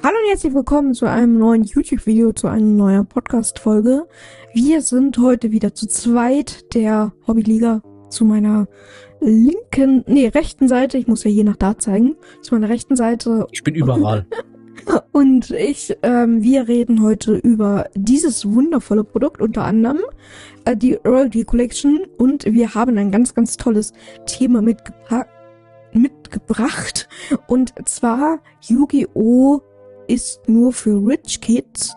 Hallo und herzlich willkommen zu einem neuen YouTube-Video, zu einer neuen Podcast-Folge. Wir sind heute wieder zu zweit der Hobbyliga zu meiner linken, nee, rechten Seite. Ich muss ja je nach da zeigen. Zu meiner rechten Seite. Ich bin überall. Und ich, ähm, wir reden heute über dieses wundervolle Produkt, unter anderem äh, die Royalty Collection. Und wir haben ein ganz, ganz tolles Thema mitgebracht mitgebracht. Und zwar Yu-Gi-Oh! Ist nur für Rich Kids.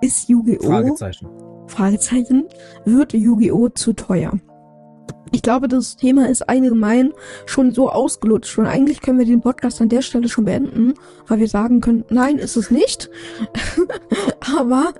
Ist Yu-Gi-Oh! Fragezeichen. Fragezeichen. Wird Yu-Gi-Oh! zu teuer? Ich glaube, das Thema ist allgemein schon so ausgelutscht. Und eigentlich können wir den Podcast an der Stelle schon beenden, weil wir sagen können, nein, ist es nicht. Aber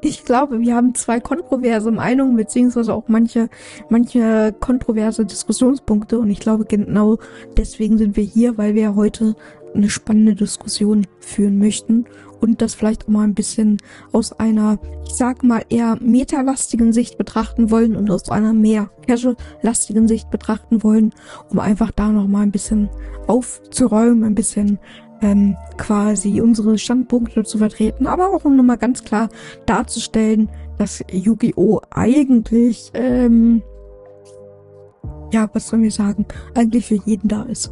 ich glaube, wir haben zwei kontroverse Meinungen, beziehungsweise auch manche, manche kontroverse Diskussionspunkte. Und ich glaube, genau deswegen sind wir hier, weil wir heute eine spannende Diskussion führen möchten und das vielleicht auch mal ein bisschen aus einer, ich sag mal, eher metalastigen Sicht betrachten wollen und aus einer mehr casual-lastigen Sicht betrachten wollen, um einfach da noch mal ein bisschen aufzuräumen, ein bisschen ähm, quasi unsere Standpunkte zu vertreten, aber auch um nochmal ganz klar darzustellen, dass Yu-Gi-Oh! eigentlich, ähm, ja, was sollen wir sagen, eigentlich für jeden da ist.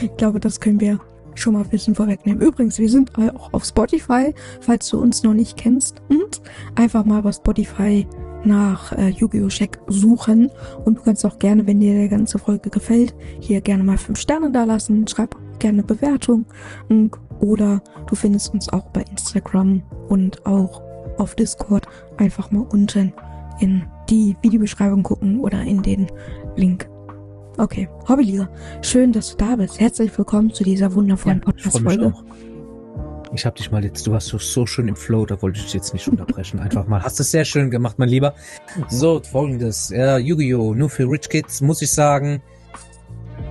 Ich glaube, das können wir schon mal ein bisschen vorwegnehmen. Übrigens, wir sind auch auf Spotify, falls du uns noch nicht kennst. Und einfach mal bei Spotify nach äh, Yu-Gi-Oh! Check suchen. Und du kannst auch gerne, wenn dir der ganze Folge gefällt, hier gerne mal fünf Sterne da lassen. Schreib gerne Bewertung. Oder du findest uns auch bei Instagram und auch auf Discord. Einfach mal unten in die Videobeschreibung gucken oder in den Link Okay, Hobbyliga. Schön, dass du da bist. Herzlich willkommen zu dieser wundervollen ja, Podcast-Folge. Ich habe dich mal jetzt, du warst so, so schön im Flow, da wollte ich dich jetzt nicht unterbrechen. Einfach mal. Hast du sehr schön gemacht, mein Lieber. So, folgendes. Ja, Yu-Gi-Oh! Nur für Rich Kids, muss ich sagen.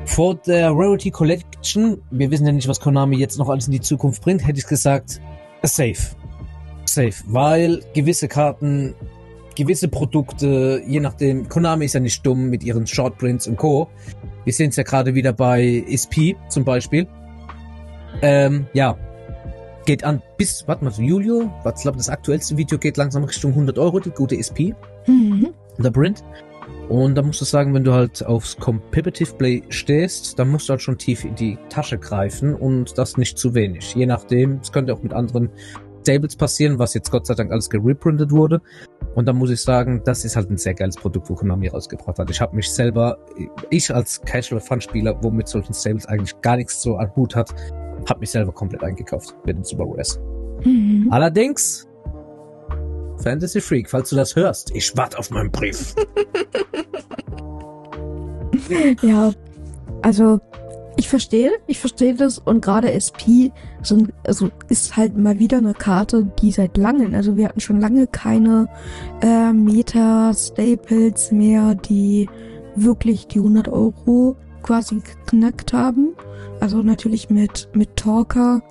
Vor der Rarity Collection, wir wissen ja nicht, was Konami jetzt noch alles in die Zukunft bringt, hätte ich gesagt, safe. Safe. Weil gewisse Karten gewisse Produkte, je nachdem, Konami ist ja nicht dumm mit ihren Shortprints und Co. Wir sehen es ja gerade wieder bei SP zum Beispiel. Ähm, ja, geht an bis, warte mal, Julio, was ich glaube, das aktuellste Video geht langsam Richtung 100 Euro, die gute SP. Mhm. Der Print. Und da musst du sagen, wenn du halt aufs Competitive Play stehst, dann musst du halt schon tief in die Tasche greifen und das nicht zu wenig. Je nachdem, es könnte auch mit anderen Stables passieren, was jetzt Gott sei Dank alles gereprintet wurde. Und da muss ich sagen, das ist halt ein sehr geiles Produkt, wo Konami rausgebracht hat. Ich habe mich selber, ich als Casual-Fun-Spieler, wo mit solchen Stables eigentlich gar nichts so an Hut hat, habe mich selber komplett eingekauft mit dem Super Rares. Mhm. Allerdings, Fantasy Freak, falls du das hörst, ich warte auf meinen Brief. ja, also ich verstehe, ich verstehe das und gerade SP sind, also ist halt mal wieder eine Karte, die seit langem, also wir hatten schon lange keine äh, Meta-Staples mehr, die wirklich die 100 Euro quasi geknackt haben. Also natürlich mit, mit Talker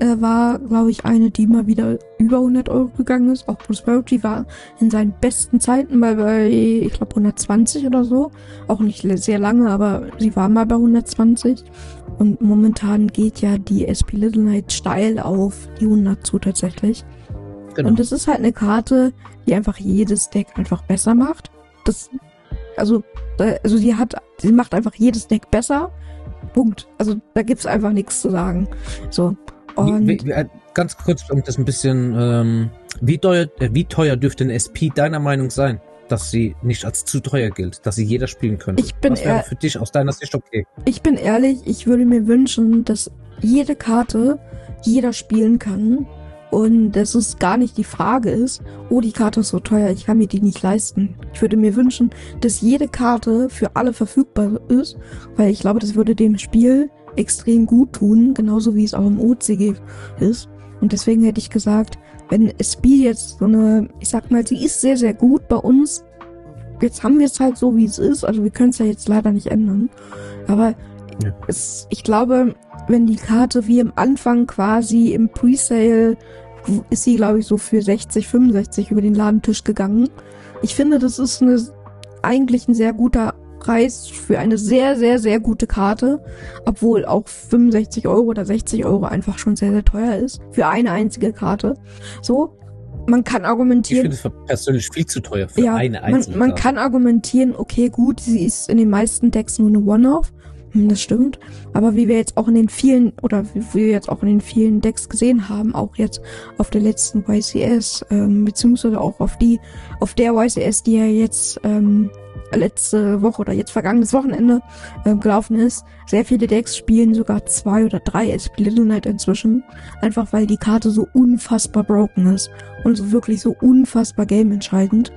äh, war, glaube ich, eine, die mal wieder über 100 Euro gegangen ist. Auch Prosperity war in seinen besten Zeiten mal bei, ich glaube, 120 oder so. Auch nicht sehr lange, aber sie war mal bei 120. Und momentan geht ja die SP Little Knight steil auf die 100 zu tatsächlich. Genau. Und das ist halt eine Karte, die einfach jedes Deck einfach besser macht. Das, also, also sie hat, sie macht einfach jedes Deck besser. Punkt. Also da gibt's einfach nichts zu sagen. So. Und wie, wie, äh, ganz kurz, um das ein bisschen, ähm, wie, teuer, äh, wie teuer dürfte ein SP deiner Meinung sein, dass sie nicht als zu teuer gilt, dass sie jeder spielen könnte? Ich bin wäre für dich aus deiner Sicht okay? Ich bin ehrlich, ich würde mir wünschen, dass jede Karte jeder spielen kann und dass es gar nicht die Frage ist, oh, die Karte ist so teuer, ich kann mir die nicht leisten. Ich würde mir wünschen, dass jede Karte für alle verfügbar ist, weil ich glaube, das würde dem Spiel extrem gut tun, genauso wie es auch im OCG ist. Und deswegen hätte ich gesagt, wenn SB jetzt so eine, ich sag mal, sie ist sehr, sehr gut bei uns. Jetzt haben wir es halt so, wie es ist. Also wir können es ja jetzt leider nicht ändern. Aber ja. es, ich glaube, wenn die Karte wie am Anfang quasi im Presale ist sie, glaube ich, so für 60, 65 über den Ladentisch gegangen. Ich finde, das ist eine, eigentlich ein sehr guter Preis für eine sehr, sehr, sehr gute Karte, obwohl auch 65 Euro oder 60 Euro einfach schon sehr, sehr teuer ist für eine einzige Karte. So, man kann Ich argumentieren. finde es persönlich viel zu teuer für ja, eine man, einzelne man Karte. kann argumentieren, okay, gut, sie ist in den meisten Decks nur eine One-Off. Hm, Das stimmt. Aber wie wir jetzt auch in den vielen, oder wie wir jetzt auch in den vielen Decks gesehen haben, auch jetzt auf der letzten YCS, ähm, beziehungsweise auch auf die, auf der YCS, die ja jetzt ähm, letzte Woche oder jetzt vergangenes Wochenende ähm, gelaufen ist, sehr viele Decks spielen sogar zwei oder drei Little Knight inzwischen. Einfach weil die Karte so unfassbar broken ist und so wirklich so unfassbar gameentscheidend.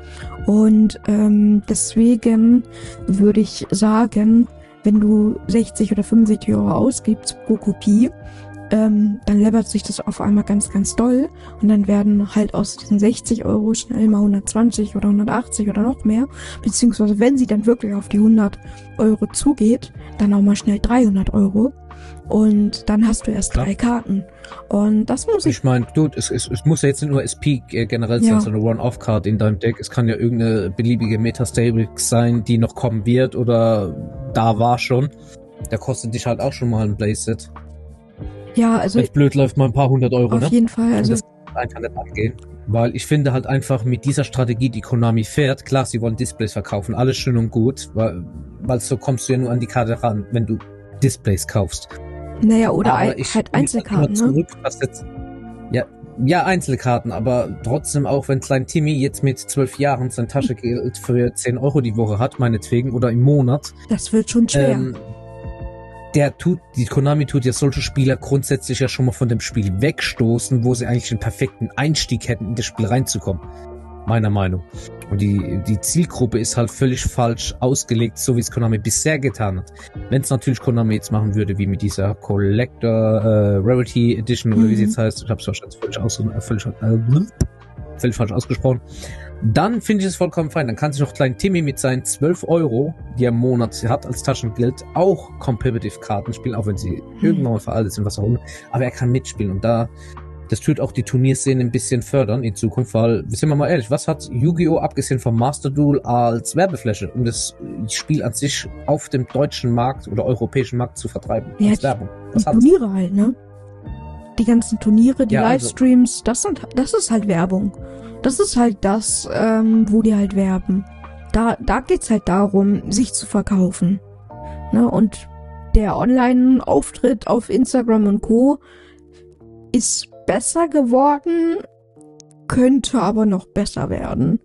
Und ähm, deswegen würde ich sagen, wenn du 60 oder 65 Euro ausgibst pro Kopie, ähm, dann läppert sich das auf einmal ganz, ganz doll. Und dann werden halt aus diesen 60 Euro schnell mal 120 oder 180 oder noch mehr. Beziehungsweise wenn sie dann wirklich auf die 100 Euro zugeht, dann auch mal schnell 300 Euro. Und dann hast du erst Klar. drei Karten. Und das muss ich Ich meine, dude, es, es, es muss ja jetzt nicht nur SP äh, generell sein, Ja. so eine One-Off-Card in deinem Deck. Es kann ja irgendeine beliebige Metastable sein, die noch kommen wird oder da war schon. Da kostet dich halt auch schon mal ein Playset. Ja, also Wenn blöd läuft, mal ein paar hundert Euro, auf ne? jeden Fall. Also das einfach nicht angehen. Weil ich finde halt einfach mit dieser Strategie, die Konami fährt, klar, sie wollen Displays verkaufen, alles schön und gut, weil, weil so kommst du ja nur an die Karte ran, wenn du Displays kaufst. naja, oder ein, ich halt Einzelkarten, ne? jetzt, ja, ja, Einzelkarten, aber trotzdem auch, wenn Klein Timmy jetzt mit zwölf Jahren sein Taschengeld für 10 Euro die Woche hat, meinetwegen, oder im Monat, Das wird schon schwer. ähm, der tut, die Konami tut ja solche Spieler grundsätzlich ja schon mal von dem Spiel wegstoßen, wo sie eigentlich einen perfekten Einstieg hätten, in das Spiel reinzukommen. Meiner Meinung. Und die, die Zielgruppe ist halt völlig falsch ausgelegt, so wie es Konami bisher getan hat. Wenn es natürlich Konami jetzt machen würde, wie mit dieser Collector äh, Rarity Edition oder wie sie Mhm. jetzt heißt, ich habe es wahrscheinlich völlig, aus, äh, völlig, äh, völlig falsch ausgesprochen, dann finde ich es vollkommen fein. Dann kann sich auch Klein Timmy mit seinen 12 Euro, die er im Monat hat als Taschengeld, auch Competitive Karten spielen, auch wenn sie irgendwann mal veraltet sind, was auch immer. Aber er kann mitspielen und da, das tut auch die Turnierszene ein bisschen fördern in Zukunft, weil, sind wir mal ehrlich, was hat Yu-Gi-Oh! abgesehen vom Master Duel als Werbefläche, um das Spiel an sich auf dem deutschen Markt oder europäischen Markt zu vertreiben? Ja, als die- Werbung. Die Was es? Turniere halt, ne? Die ganzen Turniere, die Ja, also- Livestreams, das sind, das ist halt Werbung. Das ist halt das, ähm, wo die halt werben. Da, da geht's halt darum, sich zu verkaufen. Ne? Und der Online-Auftritt auf Instagram und Co. ist besser geworden, könnte aber noch besser werden.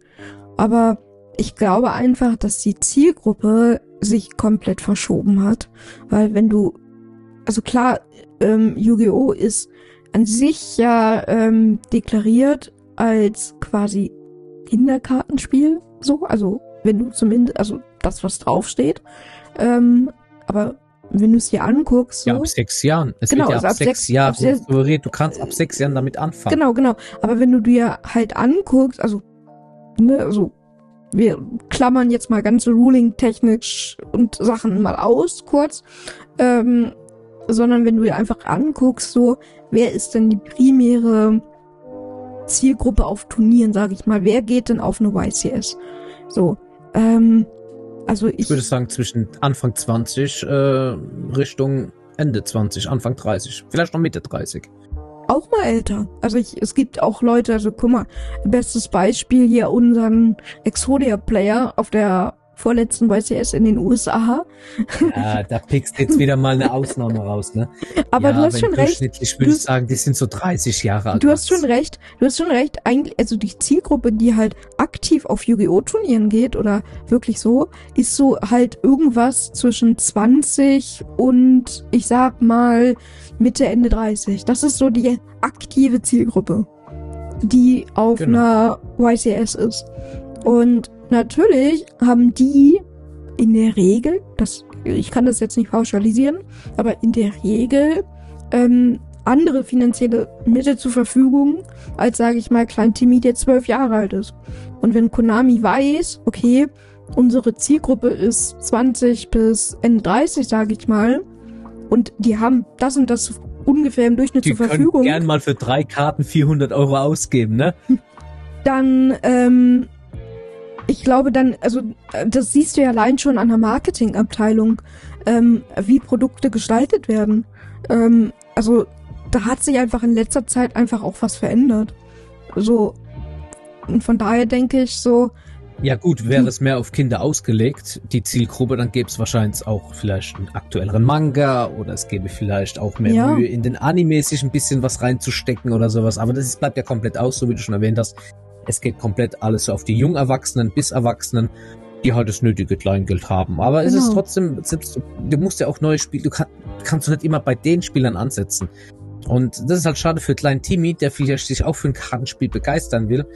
Aber ich glaube einfach, dass die Zielgruppe sich komplett verschoben hat. Weil wenn du, also klar, ähm, Yu-Gi-Oh! ist an sich ja ähm, deklariert als quasi Kinderkartenspiel, so, also wenn du zumindest, also das, was draufsteht. Ähm, aber wenn du es dir anguckst, so, Ja, ab sechs Jahren. Es Genau, wird ja also ab, ab sechs sechs- Jahren suggeriert, du kannst ab sechs Jahren damit anfangen. Genau, genau. Aber wenn du dir halt anguckst, also, ne, also, wir klammern jetzt mal ganze Ruling-technisch und Sachen mal aus, kurz, ähm, sondern wenn du dir einfach anguckst, so, wer ist denn die primäre Zielgruppe auf Turnieren, sage ich mal, wer geht denn auf eine YCS? So, ähm, also ich, Ich würde sagen, zwischen Anfang 20 äh, Richtung Ende 20, Anfang 30, vielleicht noch Mitte 30. auch mal älter. Also ich, es gibt auch Leute, also guck mal, bestes Beispiel hier unseren Exodia-Player auf der vorletzten YCS in den USA. Ja, da pickst du jetzt wieder mal eine Ausnahme raus, ne? Aber ja, du hast schon recht. durchschnittlich würde ich sagen, die sind so 30 Jahre alt. Du hast schon recht. Du hast schon recht. Eigentlich, also die Zielgruppe, die halt aktiv auf Yu-Gi-Oh! Turnieren geht oder wirklich so, ist so halt irgendwas zwischen 20 und ich sag mal Mitte, Ende 30. Das ist so die aktive Zielgruppe, die auf Genau. einer YCS ist. Und natürlich haben die in der Regel, das, ich kann das jetzt nicht pauschalisieren, aber in der Regel ähm, andere finanzielle Mittel zur Verfügung, als sage ich mal Klein Timmy, der zwölf Jahre alt ist. Und wenn Konami weiß, okay, unsere Zielgruppe ist 20 bis Ende 30, sage ich mal, und die haben das und das ungefähr im Durchschnitt Die zur Verfügung, gern mal für drei Karten 400 Euro ausgeben, ne? dann ähm, ich glaube dann, also äh, das siehst du ja allein schon an der Marketingabteilung, ähm, wie Produkte gestaltet werden. Ähm, also da hat sich einfach in letzter Zeit einfach auch was verändert. So und von daher denke ich so. Ja gut, wäre es mehr auf Kinder ausgelegt, die Zielgruppe, dann gäbe es wahrscheinlich auch vielleicht einen aktuelleren Manga oder es gäbe vielleicht auch mehr ja. Mühe in den Animes sich ein bisschen was reinzustecken oder sowas. Aber das ist, bleibt ja komplett aus, so wie du schon erwähnt hast. Es geht komplett alles auf die Jungerwachsenen bis Erwachsenen, die halt das nötige Kleingeld haben. Aber genau. es ist genau. trotzdem, selbst, du musst ja auch neue Spiele, du kann, kannst du nicht immer bei den Spielern ansetzen. Und das ist halt schade für kleinen Timmy, der vielleicht sich auch für ein Kartenspiel begeistern will.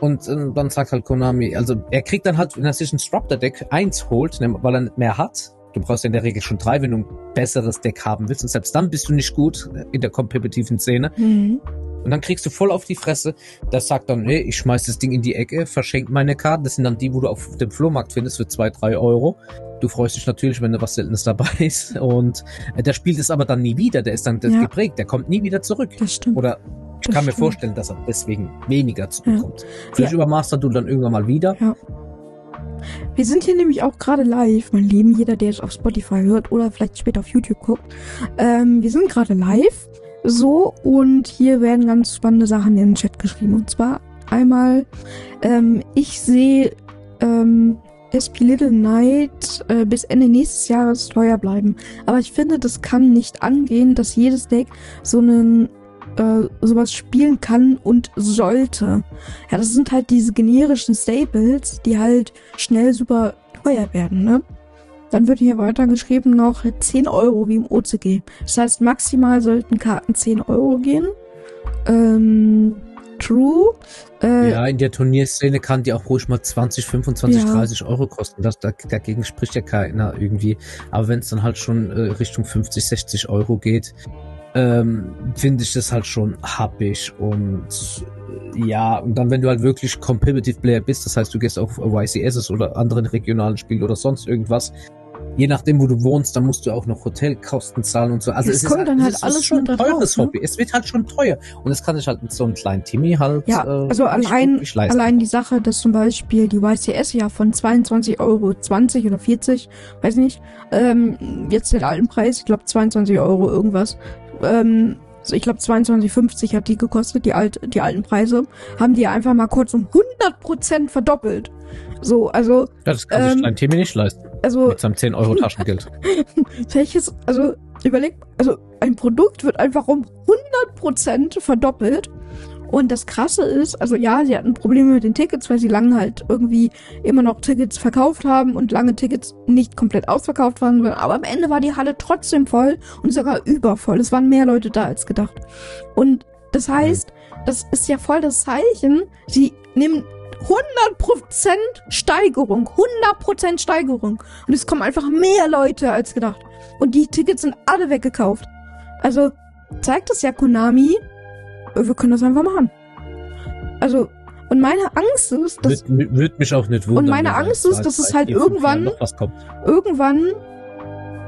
Und äh, dann sagt halt Konami, also er kriegt dann halt, wenn er sich ein Disruptor Deck 1 holt, ne, weil er nicht mehr hat. Du brauchst ja in der Regel schon drei, wenn du ein besseres Deck haben willst. Und selbst dann bist du nicht gut in der kompetitiven Szene. Mhm. Und dann kriegst du voll auf die Fresse. Das sagt dann, nee, ich schmeiß das Ding in die Ecke, verschenk meine Karten. Das sind dann die, wo du auf dem Flohmarkt findest für zwei, drei Euro. Du freust dich natürlich, wenn da was Seltenes dabei ist. Und äh, der spielt es aber dann nie wieder. Der ist dann ja. geprägt. Der kommt nie wieder zurück. Das stimmt. Oder ich das kann stimmt. mir vorstellen, dass er deswegen weniger zurückkommt. Ja. Vielleicht ja. übermastert du dann irgendwann mal wieder. Ja. Wir sind hier nämlich auch gerade live, mein Lieben, jeder, der es auf Spotify hört oder vielleicht später auf YouTube guckt. Ähm, wir sind gerade live so, und hier werden ganz spannende Sachen in den Chat geschrieben. Und zwar einmal, ähm, ich sehe ähm, SP Little Night äh, bis Ende nächstes Jahres teuer bleiben. Aber ich finde, das kann nicht angehen, dass jedes Deck so einen äh, sowas spielen kann und sollte. Ja, das sind halt diese generischen Staples, die halt schnell super teuer werden, ne? Dann wird hier weitergeschrieben noch 10 Euro wie im OCG. Das heißt, maximal sollten Karten 10 Euro gehen. Ähm, true. Äh, ja, in der Turnierszene kann die auch ruhig mal 20, 25, ja. 30 Euro kosten. Das, da, dagegen spricht ja keiner irgendwie. Aber wenn es dann halt schon äh, Richtung 50, 60 Euro geht, ähm, finde ich das halt schon happig und äh, ja, und dann wenn du halt wirklich Competitive Player bist, das heißt du gehst auf YCSs oder anderen regionalen Spielen oder sonst irgendwas, je nachdem, wo du wohnst, dann musst du auch noch Hotelkosten zahlen und so. Also es, es kommt ist, dann halt es alles schon ein teures drauf, Hobby. Ne? Es wird halt schon teuer. Und das kann sich halt mit so einem kleinen Timmy halt. Ja, äh, also allein, allein die Sache, dass zum Beispiel die YCS ja von 22 Euro 20 oder 40, weiß nicht, ähm, jetzt den alten Preis, ich glaube 22 Euro irgendwas, ähm, ich glaube 22,50 hat die gekostet, die, alt, die alten Preise, haben die einfach mal kurz um 100% verdoppelt. So, also. Ja, das kann ähm, sich ein Timmy nicht leisten. Also. Mit seinem 10 Euro Taschengeld. welches, also, überleg, also, ein Produkt wird einfach um 100% verdoppelt. Und das Krasse ist, also ja, sie hatten Probleme mit den Tickets, weil sie lange halt irgendwie immer noch Tickets verkauft haben und lange Tickets nicht komplett ausverkauft waren. Aber am Ende war die Halle trotzdem voll und sogar übervoll. Es waren mehr Leute da als gedacht. Und das heißt, das ist ja voll das Zeichen. Sie nehmen 100% Steigerung. 100% Steigerung. Und es kommen einfach mehr Leute als gedacht. Und die Tickets sind alle weggekauft. Also zeigt das ja Konami. Wir können das einfach machen. Also, und meine Angst ist, dass. Würde würd mich auch nicht wundern. Und meine Angst ist, dass es halt irgendwann. Irgendwann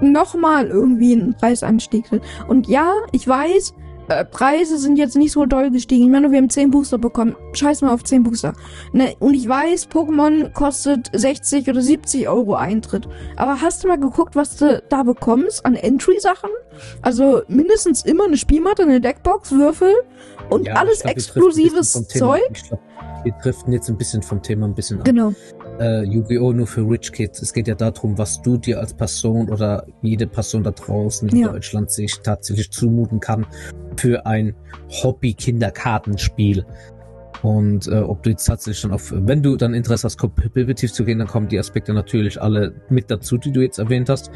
nochmal irgendwie ein Preisanstieg wird. Und ja, ich weiß, äh, Preise sind jetzt nicht so doll gestiegen. Ich meine, wir haben 10 Booster bekommen. Scheiß mal auf 10 Booster. Ne? Und ich weiß, Pokémon kostet 60 oder 70 Euro Eintritt. Aber hast du mal geguckt, was du da bekommst an Entry-Sachen? Also mindestens immer eine Spielmatte, eine Deckbox, Würfel und ja, alles glaub, exklusives Zeug. Ich glaub, wir driften jetzt ein bisschen vom Thema ein bisschen ab. Genau äh, Yu-Gi-Oh! nur für Rich Kids. Es geht ja darum, was du dir als Person oder jede Person da draußen in ja. Deutschland sich tatsächlich zumuten kann für ein Hobby-Kinderkartenspiel. Und äh, ob du jetzt tatsächlich dann auf, wenn du dann Interesse hast, kompetitiv zu gehen, dann kommen die Aspekte natürlich alle mit dazu, die du jetzt erwähnt hast.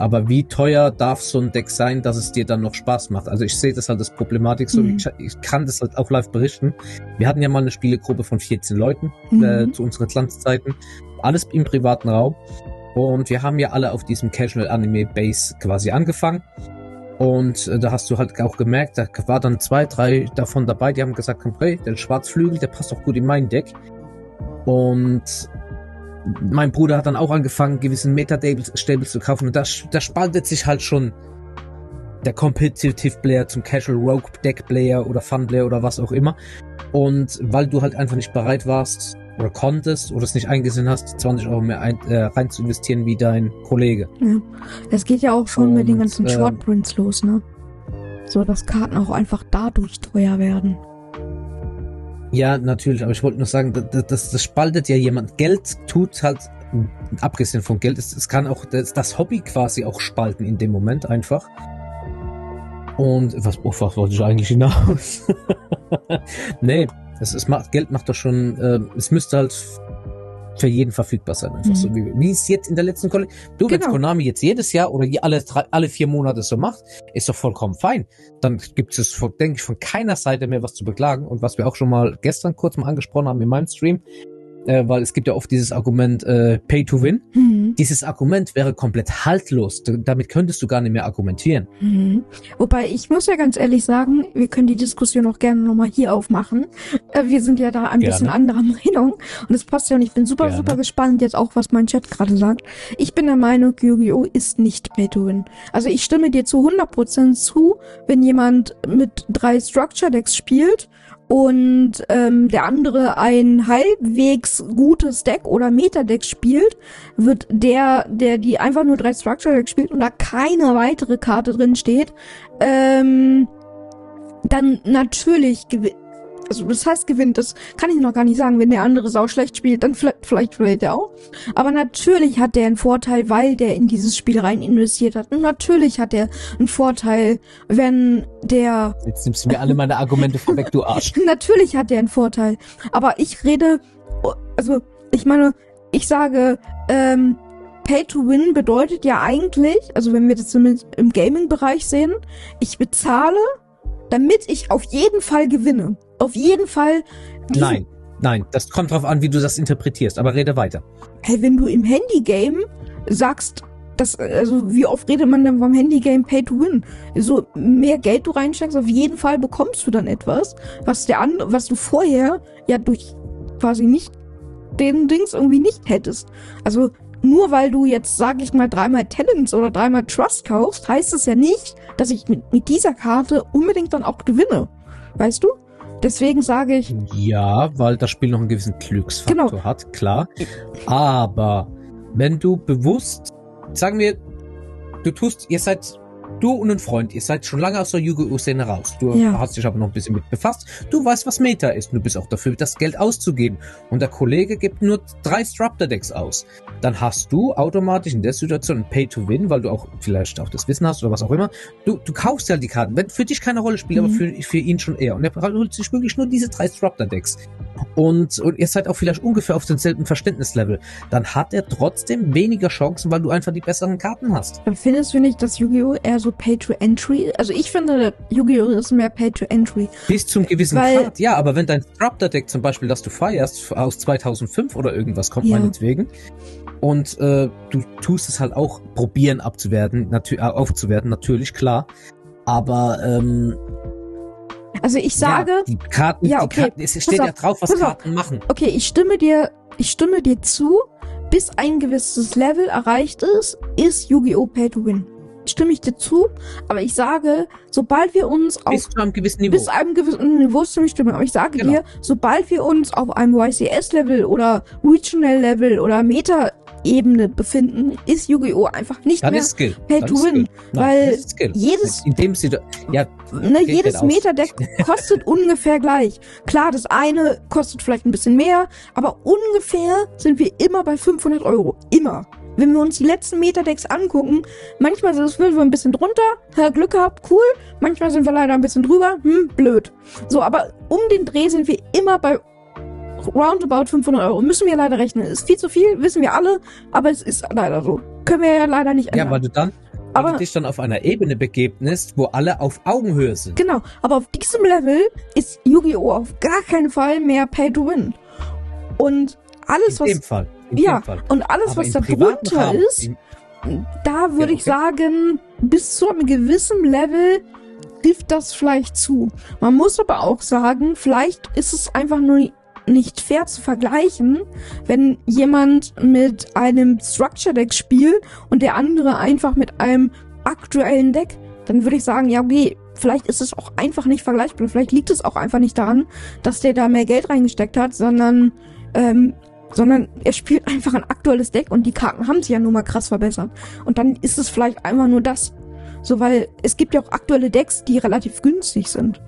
Aber wie teuer darf so ein Deck sein, dass es dir dann noch Spaß macht? Also ich sehe das halt als Problematik so. Mhm. Ich, ich, kann das halt auch live berichten. Wir hatten ja mal eine Spielegruppe von 14 Leuten mhm. äh, zu unseren Glanzzeiten. Alles im privaten Raum. Und wir haben ja alle auf diesem Casual Anime Base quasi angefangen. Und äh, da hast du halt auch gemerkt, da war dann zwei, drei davon dabei, die haben gesagt, hey, der Schwarzflügel, der passt doch gut in mein Deck. Und mein Bruder hat dann auch angefangen, gewissen Meta-Stables zu kaufen und da, da spaltet sich halt schon der Competitive Player zum Casual Rogue Deck Player oder Fun Player oder was auch immer. Und weil du halt einfach nicht bereit warst, oder konntest oder es nicht eingesehen hast, 20 Euro mehr ein, äh, rein zu investieren wie dein Kollege. Ja. Das geht ja auch schon mit den Und, ganzen ähm, Shortprints los, ne? So, dass Karten auch einfach dadurch teuer werden. Ja, natürlich, aber ich wollte nur sagen, das, das, das spaltet ja jemand. Geld tut halt, abgesehen von Geld, es, es kann auch das, das Hobby quasi auch spalten in dem Moment einfach. Und was, oh, was wollte ich eigentlich hinaus? nee, es, es macht, Geld macht doch schon, äh, es müsste halt für jeden verfügbar sein, einfach Mhm. so wie, wie es jetzt in der letzten Kollektion. Du, wenn Genau. Konami jetzt jedes Jahr oder alle, drei, alle vier Monate so macht, ist doch vollkommen fein. Dann gibt es, denke ich, von keiner Seite mehr was zu beklagen. Und was wir auch schon mal gestern kurz mal angesprochen haben in meinem Stream, äh, weil es gibt ja oft dieses Argument äh, Pay to Win. Mhm. Dieses Argument wäre komplett haltlos. Damit könntest du gar nicht mehr argumentieren. Mhm. Wobei, ich muss ja ganz ehrlich sagen, wir können die Diskussion auch gerne nochmal hier aufmachen. Äh, wir sind ja da ein Gerne. bisschen anderer Meinung. Und es passt ja und ich bin super, Gerne. super gespannt jetzt auch, was mein Chat gerade sagt. Ich bin der Meinung, Yu-Gi-Oh! ist nicht Pay to Win. Also ich stimme dir zu 100% zu, wenn jemand mit drei Structure Decks spielt und ähm, der andere ein halbwegs gutes Deck oder Meta-Deck spielt, wird der, der die einfach nur drei Structure Decks spielt und da keine weitere Karte drin steht, ähm, dann natürlich gewinnt. Also das heißt gewinnt, das kann ich noch gar nicht sagen. Wenn der andere sau schlecht spielt, dann vielleicht, vielleicht verliert er auch. Aber natürlich hat der einen Vorteil, weil der in dieses Spiel rein investiert hat. Und natürlich hat er einen Vorteil, wenn der Jetzt nimmst du mir alle meine Argumente vorweg, du Arsch. Natürlich hat der einen Vorteil. Aber ich rede, also ich meine, ich sage, ähm, Pay to Win bedeutet ja eigentlich, also wenn wir das zumindest im Gaming-Bereich sehen, ich bezahle, damit ich auf jeden Fall gewinne. Auf jeden Fall. Nein, nein, das kommt drauf an, wie du das interpretierst. Aber rede weiter. Hey, wenn du im Handy-Game sagst, das, also wie oft redet man denn vom Handy-Game Pay to Win? So mehr Geld du reinsteckst, auf jeden Fall bekommst du dann etwas, was der andere, was du vorher ja durch quasi nicht den Dings irgendwie nicht hättest. Also nur weil du jetzt, sag ich mal, dreimal Talents oder dreimal Trust kaufst, heißt es ja nicht, dass ich mit, mit dieser Karte unbedingt dann auch gewinne. Weißt du? Deswegen sage ich, Ja, weil das Spiel noch einen gewissen Glücksfaktor Genau. hat, klar. Aber wenn du bewusst, sagen wir, du tust, ihr seid, du und ein Freund, ihr seid schon lange aus der Yu-Gi-Oh!-Szene raus. Du Ja. hast dich aber noch ein bisschen mit befasst. Du weißt, was Meta ist. Du bist auch dafür, das Geld auszugeben. Und der Kollege gibt nur drei Straptor-Decks aus. Dann hast du automatisch in der Situation ein Pay-to-Win, weil du auch vielleicht auch das Wissen hast oder was auch immer. Du, du kaufst ja die Karten. Wenn für dich keine Rolle spielt, Mhm. aber für, für ihn schon eher. Und er holt sich wirklich nur diese drei Straptor-Decks. Und, und ihr seid auch vielleicht ungefähr auf demselben Verständnislevel. Dann hat er trotzdem weniger Chancen, weil du einfach die besseren Karten hast. findest du nicht, dass Yu-Gi-Oh! eher so Pay to Entry? Also ich finde, Yu-Gi-Oh! ist mehr Pay to Entry. Bis zum gewissen Weil- Grad. Ja, aber wenn dein Straptor-Deck zum Beispiel, das du feierst, aus 2005 oder irgendwas kommt, Ja. meinetwegen, und äh, du tust es halt auch probieren abzuwerten, natü äh, aufzuwerten, natürlich, klar. Aber ähm, Also ich sage, ja, die Karten, Ja, die okay, Karten, es steht ja auf, drauf, was auf. Karten machen. okay, ich stimme dir, ich stimme dir zu, bis ein gewisses Level erreicht ist, ist Yu-Gi-Oh! Pay to Win. Stimme ich dir zu, aber ich sage, sobald wir uns auf Bis zu einem gewissen Niveau. bis einem gewissen Niveau stimme ich stimme, aber ich sage Genau. dir, sobald wir uns auf einem YCS-Level oder Regional-Level oder Meta-Ebene befinden, ist Yu-Gi-Oh! einfach nicht dann mehr Skill. Pay to win, weil jedes In dem Sinne, ja, ne, jedes aus. Metadeck kostet ungefähr gleich. Klar, das eine kostet vielleicht ein bisschen mehr, aber ungefähr sind wir immer bei 500 Euro. Immer. Wenn wir uns die letzten Metadecks angucken, manchmal sind wir ein bisschen drunter, Glück gehabt, cool. Manchmal sind wir leider ein bisschen drüber, hm, blöd. So, aber um den Dreh sind wir immer bei roundabout 500 Euro. Müssen wir leider rechnen. Ist viel zu viel, wissen wir alle, aber es ist leider so. Können wir ja leider nicht ändern. ja, weil du dann, weil Aber- du dich dann auf einer Ebene begebnest, wo alle auf Augenhöhe sind. Genau, aber auf diesem Level ist Yu-Gi-Oh! auf gar keinen Fall mehr Pay to Win. Und alles, In dem was, Fall. Ja, und alles, Aber was da drunter Rahmen, ist, da würde Ja, ich okay. sagen, bis zu einem gewissen Level trifft das vielleicht zu. Man muss aber auch sagen, vielleicht ist es einfach nur nicht fair zu vergleichen, wenn jemand mit einem Structure Deck spielt und der andere einfach mit einem aktuellen Deck, dann würde ich sagen, ja, okay, vielleicht ist es auch einfach nicht vergleichbar. Vielleicht liegt es auch einfach nicht daran, dass der da mehr Geld reingesteckt hat, sondern Ähm, sondern er spielt einfach ein aktuelles Deck und die Karten haben sich ja nun mal krass verbessert. Und dann ist es vielleicht einfach nur das. So, weil es gibt ja auch aktuelle Decks, die relativ günstig sind.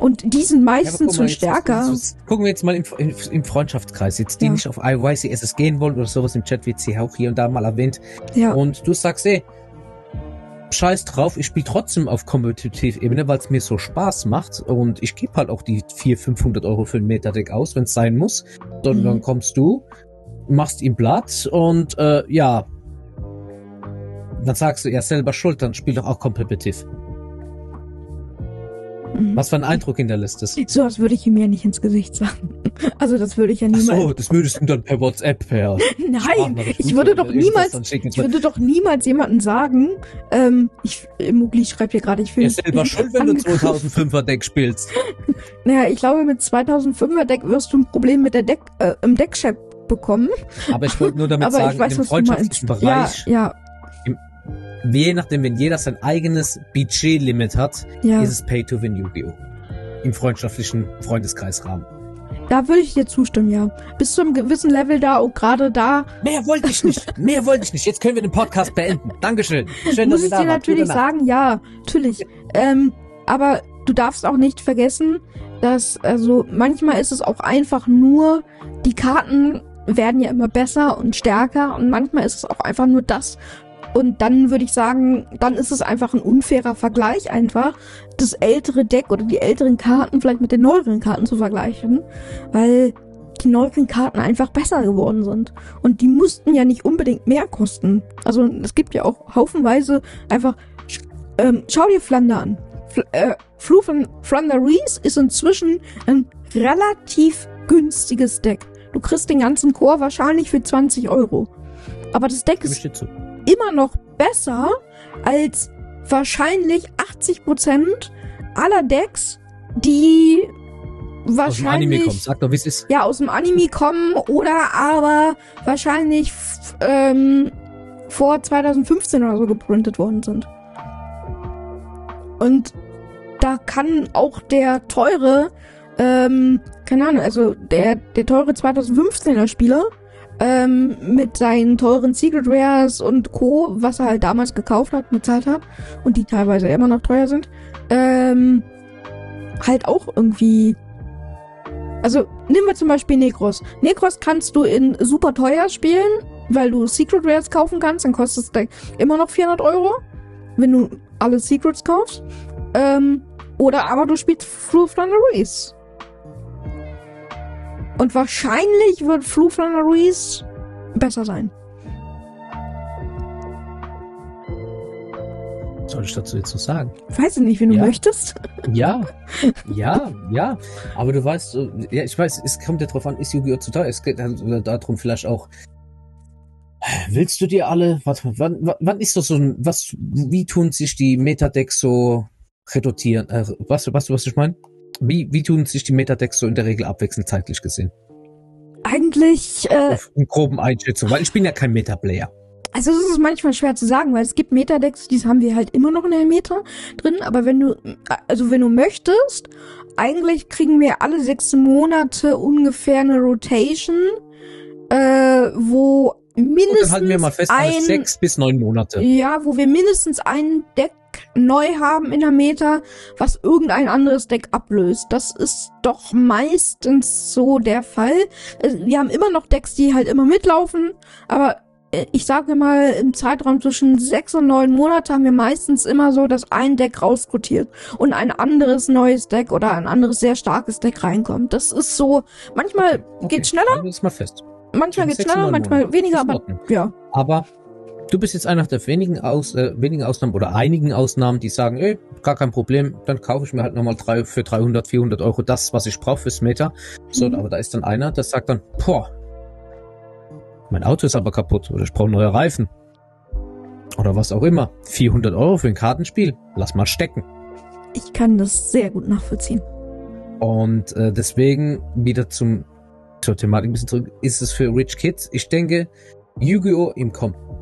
Und die sind meistens schon stärker. Jetzt, jetzt, gucken wir jetzt mal im, im, im Freundschaftskreis, jetzt die Ja. nicht auf IYCSS gehen wollen oder sowas im Chat, wird sie auch hier und da mal erwähnt. Ja, Und du sagst, ey, scheiß drauf, ich spiele trotzdem auf Kompetitiv-Ebene, weil es mir so Spaß macht und ich gebe halt auch die 400, 500 Euro für ein Metadeck aus, wenn es sein muss. Dann, Mhm. dann kommst du, machst ihm Blatt und äh, ja, dann sagst du, ja selber schuld, dann spiel doch auch kompetitiv. Mhm. Was für ein Eindruck hinterlässt es? so was würde ich ihm ja nicht ins Gesicht sagen. Also das würde ich ja Ach niemals. so, das würdest du dann per WhatsApp, per Nein, ich würde doch niemals, ich würde doch niemals jemanden sagen, ähm, ich, äh, Mugli schreibt hier gerade, ich Ihr finde, selber schuld, wenn du 2005er Deck spielst. naja, ich glaube, mit 2005er Deck wirst du ein Problem mit der Deck, äh, im Deckchat bekommen. Aber ich wollte nur damit Aber sagen, ich weiß, meinst. freundschaftlichen Bereich, Ja, je nachdem, wenn jeder sein eigenes Budgetlimit hat, ja, ist es Pay to Win Yu-Gi-Oh! Im freundschaftlichen Freundeskreisrahmen. Da würde ich dir zustimmen, ja. Bis zu einem gewissen Level da, auch gerade da, Mehr wollte ich nicht. Mehr wollte ich nicht. Jetzt können wir den Podcast beenden. Dankeschön. Schön, muss dass ich ihr dir da wart. natürlich sagen, ja, natürlich. Ähm, aber du darfst auch nicht vergessen, dass, also, manchmal ist es auch einfach nur, die Karten werden ja immer besser und stärker und manchmal ist es auch einfach nur das. Und dann würde ich sagen, dann ist es einfach ein unfairer Vergleich einfach, das ältere Deck oder die älteren Karten vielleicht mit den neueren Karten zu vergleichen, weil die neueren Karten einfach besser geworden sind. Und die mussten ja nicht unbedingt mehr kosten. Also es gibt ja auch haufenweise einfach, ähm, schau dir Flander an. Fl äh, Flu von Flander Reese ist inzwischen ein relativ günstiges Deck. Du kriegst den ganzen Chor wahrscheinlich für 20 Euro. Aber das Deck ist. Immer noch besser als wahrscheinlich 80% aller Decks, die Aus dem Anime wahrscheinlich. Sag doch, ja aus dem Anime kommen oder aber wahrscheinlich ähm, vor 2015 oder so geprintet worden sind. Und da kann auch der teure, ähm, keine Ahnung, also der, der teure 2015er Spieler ähm, mit seinen teuren Secret Rares und Co., was er halt damals gekauft hat, bezahlt hat und die teilweise immer noch teuer sind, ähm, halt auch irgendwie also, nehmen wir zum Beispiel Necros. Necros kannst du in super teuer spielen, weil du Secret Rares kaufen kannst, dann kostet es immer noch 400 Euro, wenn du alle Secrets kaufst. Ähm, oder aber du spielst Flu Thunder Reese. Und wahrscheinlich wird Flu Thunder Reese besser sein. Was soll ich dazu jetzt so sagen? Weiß ich nicht, wenn du Ja. möchtest. Ja, ja, ja. Aber du weißt, äh, ja, ich weiß, es kommt ja drauf an, ist Yu-Gi-Oh! zu teuer? Es geht halt darum vielleicht auch, willst du dir alle, warte wann, wann- ist das so ein, was, wie tun sich die Metadecks so reduzieren? Äh, was, was, was ich meine? Wie, wie tun sich die Metadecks so in der Regel abwechselnd zeitlich gesehen? Eigentlich, äh, Auf in groben Einschätzung, weil ich bin ja kein Metaplayer. Also es ist manchmal schwer zu sagen, weil es gibt Metadecks, die haben wir halt immer noch in der Meta drin, aber wenn du, also wenn du möchtest, eigentlich kriegen wir alle sechs Monate ungefähr eine Rotation, äh, wo mindestens dann halten wir mal fest, ein, sechs bis neun Monate. ja, wo wir mindestens ein Deck neu haben in der Meta, was irgendein anderes Deck ablöst. Das ist doch meistens so der Fall. Also, Wir haben immer noch Decks, die halt immer mitlaufen, aber äh, ich sage mal, im Zeitraum zwischen sechs und neun Monate haben wir meistens immer so, dass ein Deck rausrotiert und ein anderes neues Deck oder ein anderes sehr starkes Deck reinkommt. Das ist so, manchmal geht's schneller, Halten wir das mal fest. manchmal geht's schneller, manchmal weniger, aber ja. Aber du bist jetzt einer der wenigen, Aus, äh, wenigen Ausnahmen oder einigen Ausnahmen, die sagen, ey, gar kein Problem, dann kaufe ich mir halt nochmal drei, für 300, 400 Euro das, was ich brauche fürs Meta. So, Mhm. aber da ist dann einer, der sagt dann, boah, mein Auto ist aber kaputt oder ich brauche neue Reifen. Oder was auch immer. 400 Euro für ein Kartenspiel. Lass mal stecken. Ich kann das sehr gut nachvollziehen. Und äh, deswegen wieder zum zur Thematik ein bisschen zurück. Ist es für Rich Kids? Ich denke, Yu-Gi-Oh! im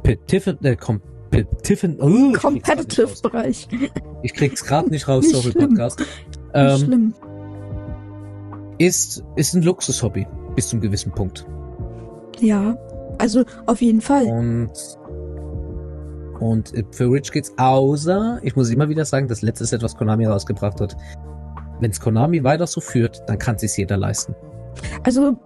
Competitive, äh, Competitive, oh, Competitive. Bereich. Ich krieg's gerade nicht raus, Nicht sorry, schlimm. Podcast. Nicht Ähm, schlimm. ist, ist ein Luxushobby. Bis zum gewissen Punkt. Ja, also auf jeden Fall. Und und äh, für Rich Kids, außer, ich muss immer wieder sagen, das letzte Set, was Konami rausgebracht hat, wenn es Konami weiter so führt, dann kann es jeder leisten. Also,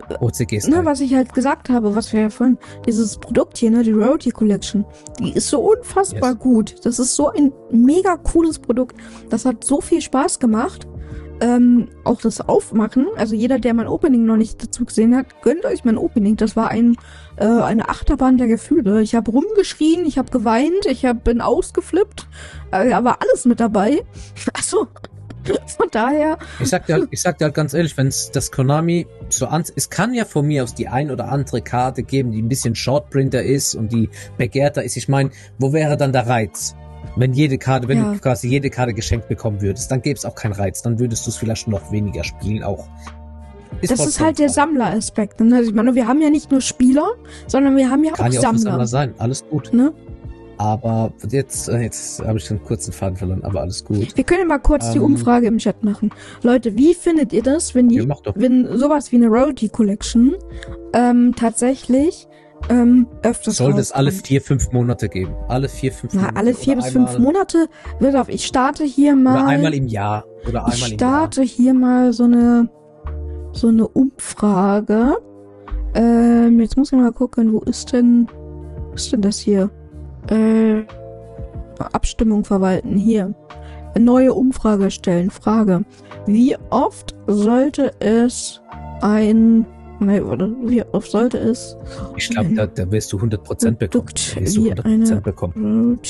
ne, was ich halt gesagt habe, was wir ja vorhin, dieses Produkt hier, ne, die Royalty Collection, die ist so unfassbar Yes. gut. Das ist so ein mega cooles Produkt. Das hat so viel Spaß gemacht. Ähm, auch das Aufmachen, also jeder, der mein Opening noch nicht dazu gesehen hat, gönnt euch mein Opening. Das war ein äh, eine Achterbahn der Gefühle. Ich habe rumgeschrien, ich habe geweint, ich hab, bin ausgeflippt, äh, da war alles mit dabei. Also von daher, Ich sag dir halt, ich sag dir halt ganz ehrlich, wenn es das Konami so an, es kann ja von mir aus die ein oder andere Karte geben, die ein bisschen Shortprinter ist und die begehrter ist. Ich meine, wo wäre dann der Reiz? Wenn jede Karte, wenn Ja. du quasi jede Karte geschenkt bekommen würdest, dann gäbe es auch keinen Reiz. Dann würdest du es vielleicht noch weniger spielen auch. das ist halt der. Sammleraspekt. Ne? Also ich meine, wir haben ja nicht nur Spieler, sondern wir haben ja Kann auch ja auch Sammler. Sammler sein, alles gut. Ne? Aber jetzt, äh, jetzt habe ich einen kurzen Faden verloren, aber alles gut. Wir können ja mal kurz die Ähm. Umfrage im Chat machen. Leute, wie findet ihr das, wenn Ja, die, doch. wenn sowas wie eine Royalty Collection ähm, tatsächlich ähm, öfters Soll es alle vier, fünf Monate geben? Alle vier, fünf Na, Monate? alle vier bis fünf Monate. Wird auf, ich starte hier mal. Oder einmal im Jahr. Oder einmal ich im Jahr. starte hier mal so eine so eine Umfrage. Ähm, jetzt muss ich mal gucken, wo ist denn wo ist denn das hier? Äh, Abstimmung verwalten hier. Neue Umfrage stellen. Frage: Wie oft sollte es ein Nee, oder wie oft sollte es Ich glaube, da, da wirst du 100% bekommen. Da wirst du wie 100% eine bekommen.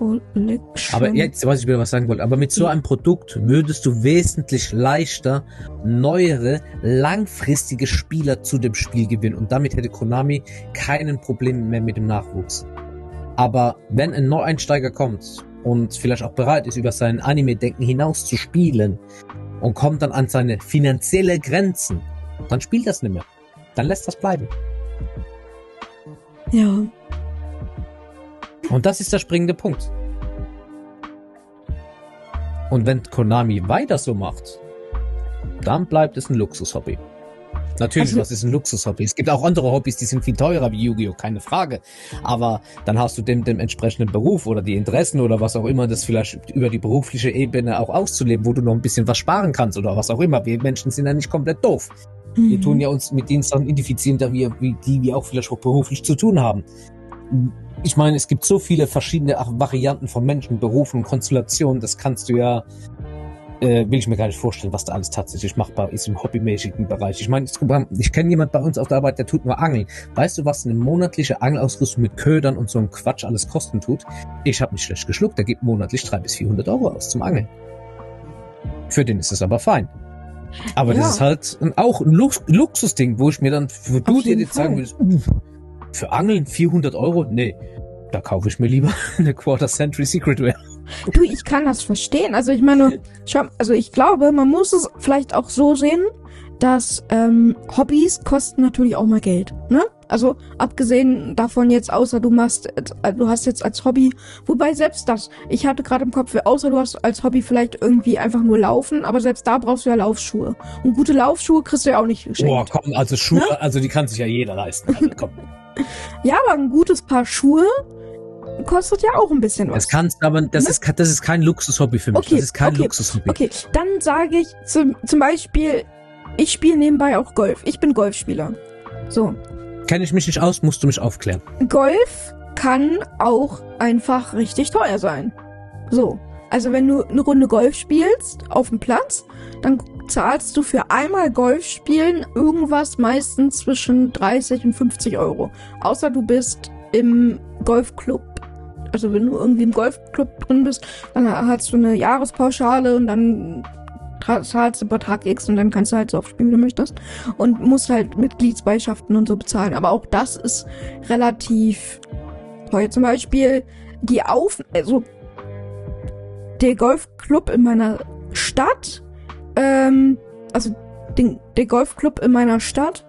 Collection Aber jetzt weiß ich wieder, was ich sagen wollte. Aber mit so einem Produkt würdest du wesentlich leichter neuere, langfristige Spieler zu dem Spiel gewinnen. Und damit hätte Konami keinen Problem mehr mit dem Nachwuchs. Aber wenn ein Neueinsteiger kommt und vielleicht auch bereit ist, über sein Anime-Denken hinaus zu spielen und kommt dann an seine finanzielle Grenzen, dann spielt das nicht mehr. Dann lässt das bleiben. Ja. Und das ist der springende Punkt. Und wenn Konami weiter so macht, dann bleibt es ein Luxushobby. Natürlich, Also- was ist ein Luxushobby? Es gibt auch andere Hobbys, die sind viel teurer wie Yu-Gi-Oh!, keine Frage. Aber dann hast du den, den entsprechenden Beruf oder die Interessen oder was auch immer, das vielleicht über die berufliche Ebene auch auszuleben, wo du noch ein bisschen was sparen kannst oder was auch immer. Wir Menschen sind ja nicht komplett doof. Wir Mhm. tun ja uns mit den Sachen identifizieren, da wir, wie, die wir auch vielleicht auch beruflich zu tun haben. Ich meine, es gibt so viele verschiedene Varianten von Menschen, Berufen Konstellationen, das kannst du ja, äh, will ich mir gar nicht vorstellen, was da alles tatsächlich machbar ist im hobbymäßigen Bereich. Ich meine, ich kenne jemand bei uns auf der Arbeit, der tut nur Angeln. Weißt du, was eine monatliche Angelausrüstung mit Ködern und so einem Quatsch alles kosten tut? Ich habe nicht schlecht geschluckt, der gibt monatlich 300 bis 400 Euro aus zum Angeln. Für den ist es aber fein. Aber Ja. das ist halt ein- auch ein Lux Luxusding, wo ich mir dann, wo du dir jetzt sagen würdest, "Uff, für Angeln 400 Euro? Nee, da kaufe ich mir lieber eine Quarter Century Secret Wear. Du, ich kann das verstehen. Also ich meine, schau, also ich glaube, man muss es vielleicht auch so sehen, dass ähm, Hobbys kosten natürlich auch mal Geld, ne? Also abgesehen davon jetzt, außer du machst, äh, du hast jetzt als Hobby, wobei selbst das, ich hatte gerade im Kopf, außer du hast als Hobby vielleicht irgendwie einfach nur Laufen, aber selbst da brauchst du ja Laufschuhe. Und gute Laufschuhe kriegst du ja auch nicht geschenkt. Boah, komm, also Schuhe, also die kann sich ja jeder leisten. Also komm, Ja, aber ein gutes Paar Schuhe kostet ja auch ein bisschen was. das kannst aber, das ist, ke- das ist kein Luxushobby für mich. Okay, das ist kein okay, Luxushobby. Okay, dann sage ich zum, zum Beispiel, ich spiele nebenbei auch Golf. Ich bin Golfspieler. So, Kenne ich mich nicht aus, musst du mich aufklären. Golf kann auch einfach richtig teuer sein. So, also wenn du eine Runde Golf spielst auf dem Platz, dann zahlst du für einmal Golf spielen irgendwas meistens zwischen 30 und 50 Euro. Außer du bist im Golfclub. Also wenn du irgendwie im Golfclub drin bist, dann hast du eine Jahrespauschale und dann zahlst du Betrag X und dann kannst du halt so oft spielen, wie du möchtest. Und musst halt Mitgliedsbeishaften und so bezahlen. Aber auch das ist relativ teuer. Zum Beispiel die Auf... Also der Golfclub in meiner Stadt, ähm, also den, der Golfclub in meiner Stadt,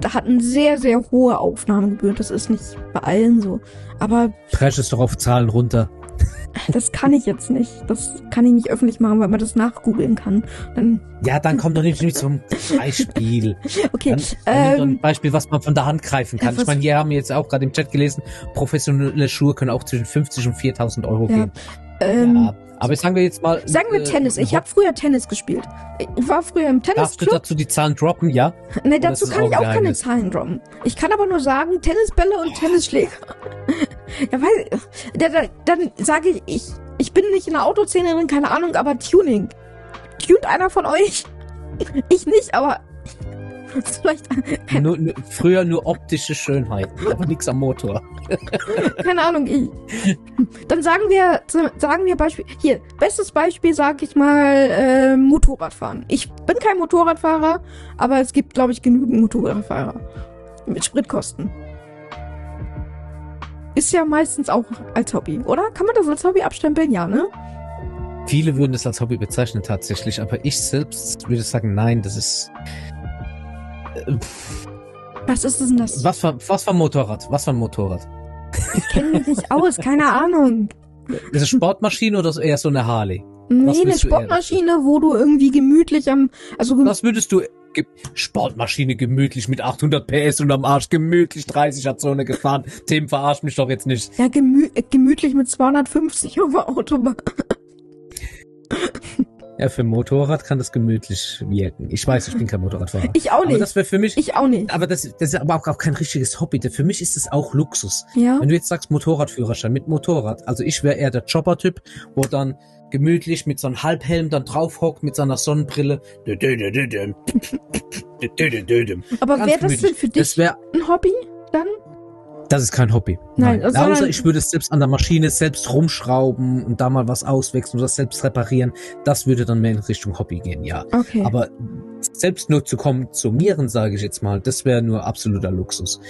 da hat eine sehr, sehr hohe Aufnahmegebühr. Das ist nicht bei allen so. Aber Presch es doch auf Zahlen runter. Das kann ich jetzt nicht. Das kann ich nicht öffentlich machen, weil man das nachgoogeln kann. Dann, Ja, dann kommt doch nicht, nicht zum Beispiel. okay. Dann, dann ähm, ein Beispiel, was man von der Hand greifen kann. Ich meine, hier haben wir jetzt auch gerade im Chat gelesen, professionelle Schuhe können auch zwischen 50 und 4000 Euro Ja, gehen. ähm, ja, aber sagen wir jetzt mal. sagen wir äh, Tennis. Ich habe früher Tennis gespielt. Ich war früher im Darfst du dazu die Zahlen droppen? Ja. Nee, dazu kann ich auch ein keine Geheimnis? Zahlen droppen. Ich kann aber nur sagen, Tennisbälle und Tennisschläger. ja, weil, da, da, dann sage ich, ich, ich bin nicht in der Autoszene drin, keine Ahnung, aber Tuning. Tunt einer von euch? Ich nicht, aber vielleicht, Nur, nur, früher nur optische Schönheit, aber nichts am Motor. keine Ahnung, ich. Dann sagen wir, sagen wir Beispiel, hier, bestes Beispiel sage ich mal, äh, Motorradfahren. Ich bin kein Motorradfahrer, aber es gibt, glaube ich, genügend Motorradfahrer. Mit Spritkosten. Ist ja meistens auch als Hobby, oder? Kann man das als Hobby abstempeln? Ja, ne? Viele würden es als Hobby bezeichnen tatsächlich, aber ich selbst würde sagen, nein, das ist. Pff, Was ist denn das? Was für, was für ein Motorrad? Was für ein Motorrad? Ich kenne mich nicht aus, keine Ahnung. Ist es Sportmaschine oder eher so eine Harley? Nee, eine du Sportmaschine, wo du irgendwie gemütlich am, also gem- Was würdest du ge Sportmaschine gemütlich mit 800 PS und am Arsch gemütlich 30er Zone gefahren? Tim, verarsch mich doch jetzt nicht. ja, gemü äh, gemütlich mit 250 auf der Autobahn. Ja, für ein Motorrad kann das gemütlich wirken. Ich weiß, ich bin kein Motorradfahrer. Ich auch Aber nicht. das wäre für mich, Ich auch nicht. aber das, das ist aber auch, kein richtiges Hobby. Für mich ist es auch Luxus. Ja. Wenn du jetzt sagst Motorradführerschein mit Motorrad, also ich wäre eher der Chopper-Typ, wo dann gemütlich mit so einem Halbhelm dann drauf hockt, mit seiner Sonnenbrille. Aber wäre das denn für Das dich wäre, ein Hobby dann? Das ist kein Hobby. Nein, Nein. Außer ich würde es selbst an der Maschine selbst rumschrauben und da mal was auswechseln oder selbst reparieren. Das würde dann mehr in Richtung Hobby gehen, ja. Okay. Aber selbst nur zu konsumieren, sage ich jetzt mal, das wäre nur absoluter Luxus.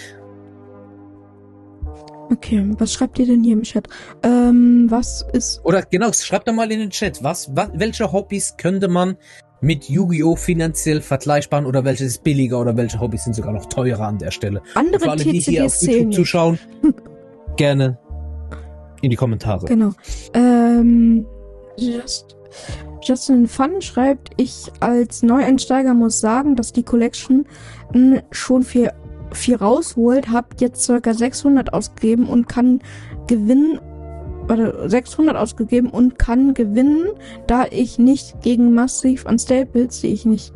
okay, was schreibt ihr denn hier im Chat? Ähm, was ist. Oder genau, schreibt doch mal in den Chat, was, was welche Hobbys könnte man mit Yu-Gi-Oh! finanziell vergleichbaren oder welche ist billiger oder welche Hobbys sind sogar noch teurer an der Stelle? Für Andere alle, die hier auf YouTube zuschauen, gerne in die Kommentare. Genau. Ähm, Just, Justin Fun schreibt, ich als Neueinsteiger muss sagen, dass die Collection mh, schon viel, viel rausholt, hab jetzt circa 600 ausgegeben und kann gewinnen, warte, 600 ausgegeben und kann gewinnen, da ich nicht gegen Massiv an Staples, die ich nicht,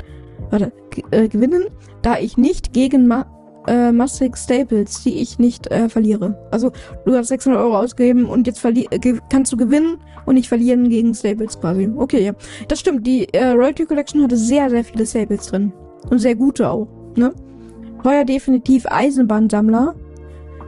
warte, äh, gewinnen, da ich nicht gegen Ma äh, Massive Staples, die ich nicht äh, verliere. Also du hast 600 Euro ausgegeben und jetzt verli äh, kannst du gewinnen und nicht verlieren gegen Staples quasi. Okay, ja. Das stimmt. Die äh, Royalty Collection hatte sehr, sehr viele Staples drin. Und sehr gute auch, ne? Heuer definitiv Eisenbahnsammler.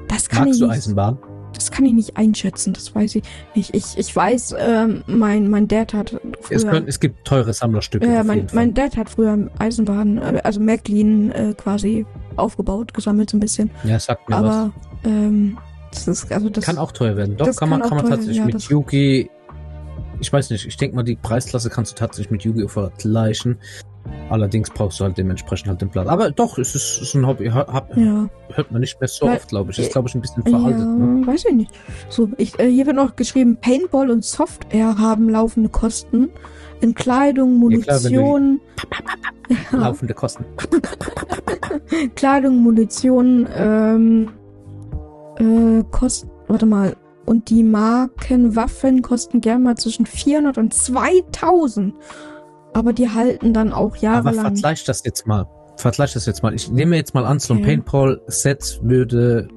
Das kann Magst ich du Eisenbahn? Das kann ich nicht einschätzen, das weiß ich nicht. Ich, ich weiß, ähm, mein, mein Dad hat früher, Es, können, es gibt teure Sammlerstücke. äh, mein, mein Dad hat früher Eisenbahn, äh, also Märklin äh, quasi aufgebaut, gesammelt so ein bisschen. ja, sagt mir Aber ähm, das ist also was. das Kann auch teuer werden. Doch, kann man, kann kann man tatsächlich ja, mit Yugi. Ich weiß nicht, ich denke mal, die Preisklasse kannst du tatsächlich mit Yu-Gi-Oh! vergleichen. Allerdings brauchst du halt dementsprechend halt den Platz. Aber doch, es ist, ist ein Hobby. Hört, hab, ja, hört man nicht mehr so Weil- oft, glaube ich. Ist, glaube ich, ein bisschen veraltet. ja Ne? weiß ich nicht. So, ich, äh, hier wird noch geschrieben, Paintball und Software haben laufende Kosten. In Kleidung, Ja, klar, Munition, ja, Laufende Kosten. Kleidung, Munition, ähm, äh, kosten, warte mal, und die Markenwaffen kosten gern mal zwischen 400 und 2000. Aber die halten dann auch Aber jahrelang. vergleich das jetzt mal. Vergleich das jetzt mal. Ich nehme jetzt mal an, so ein Okay. Paintball-Set würde,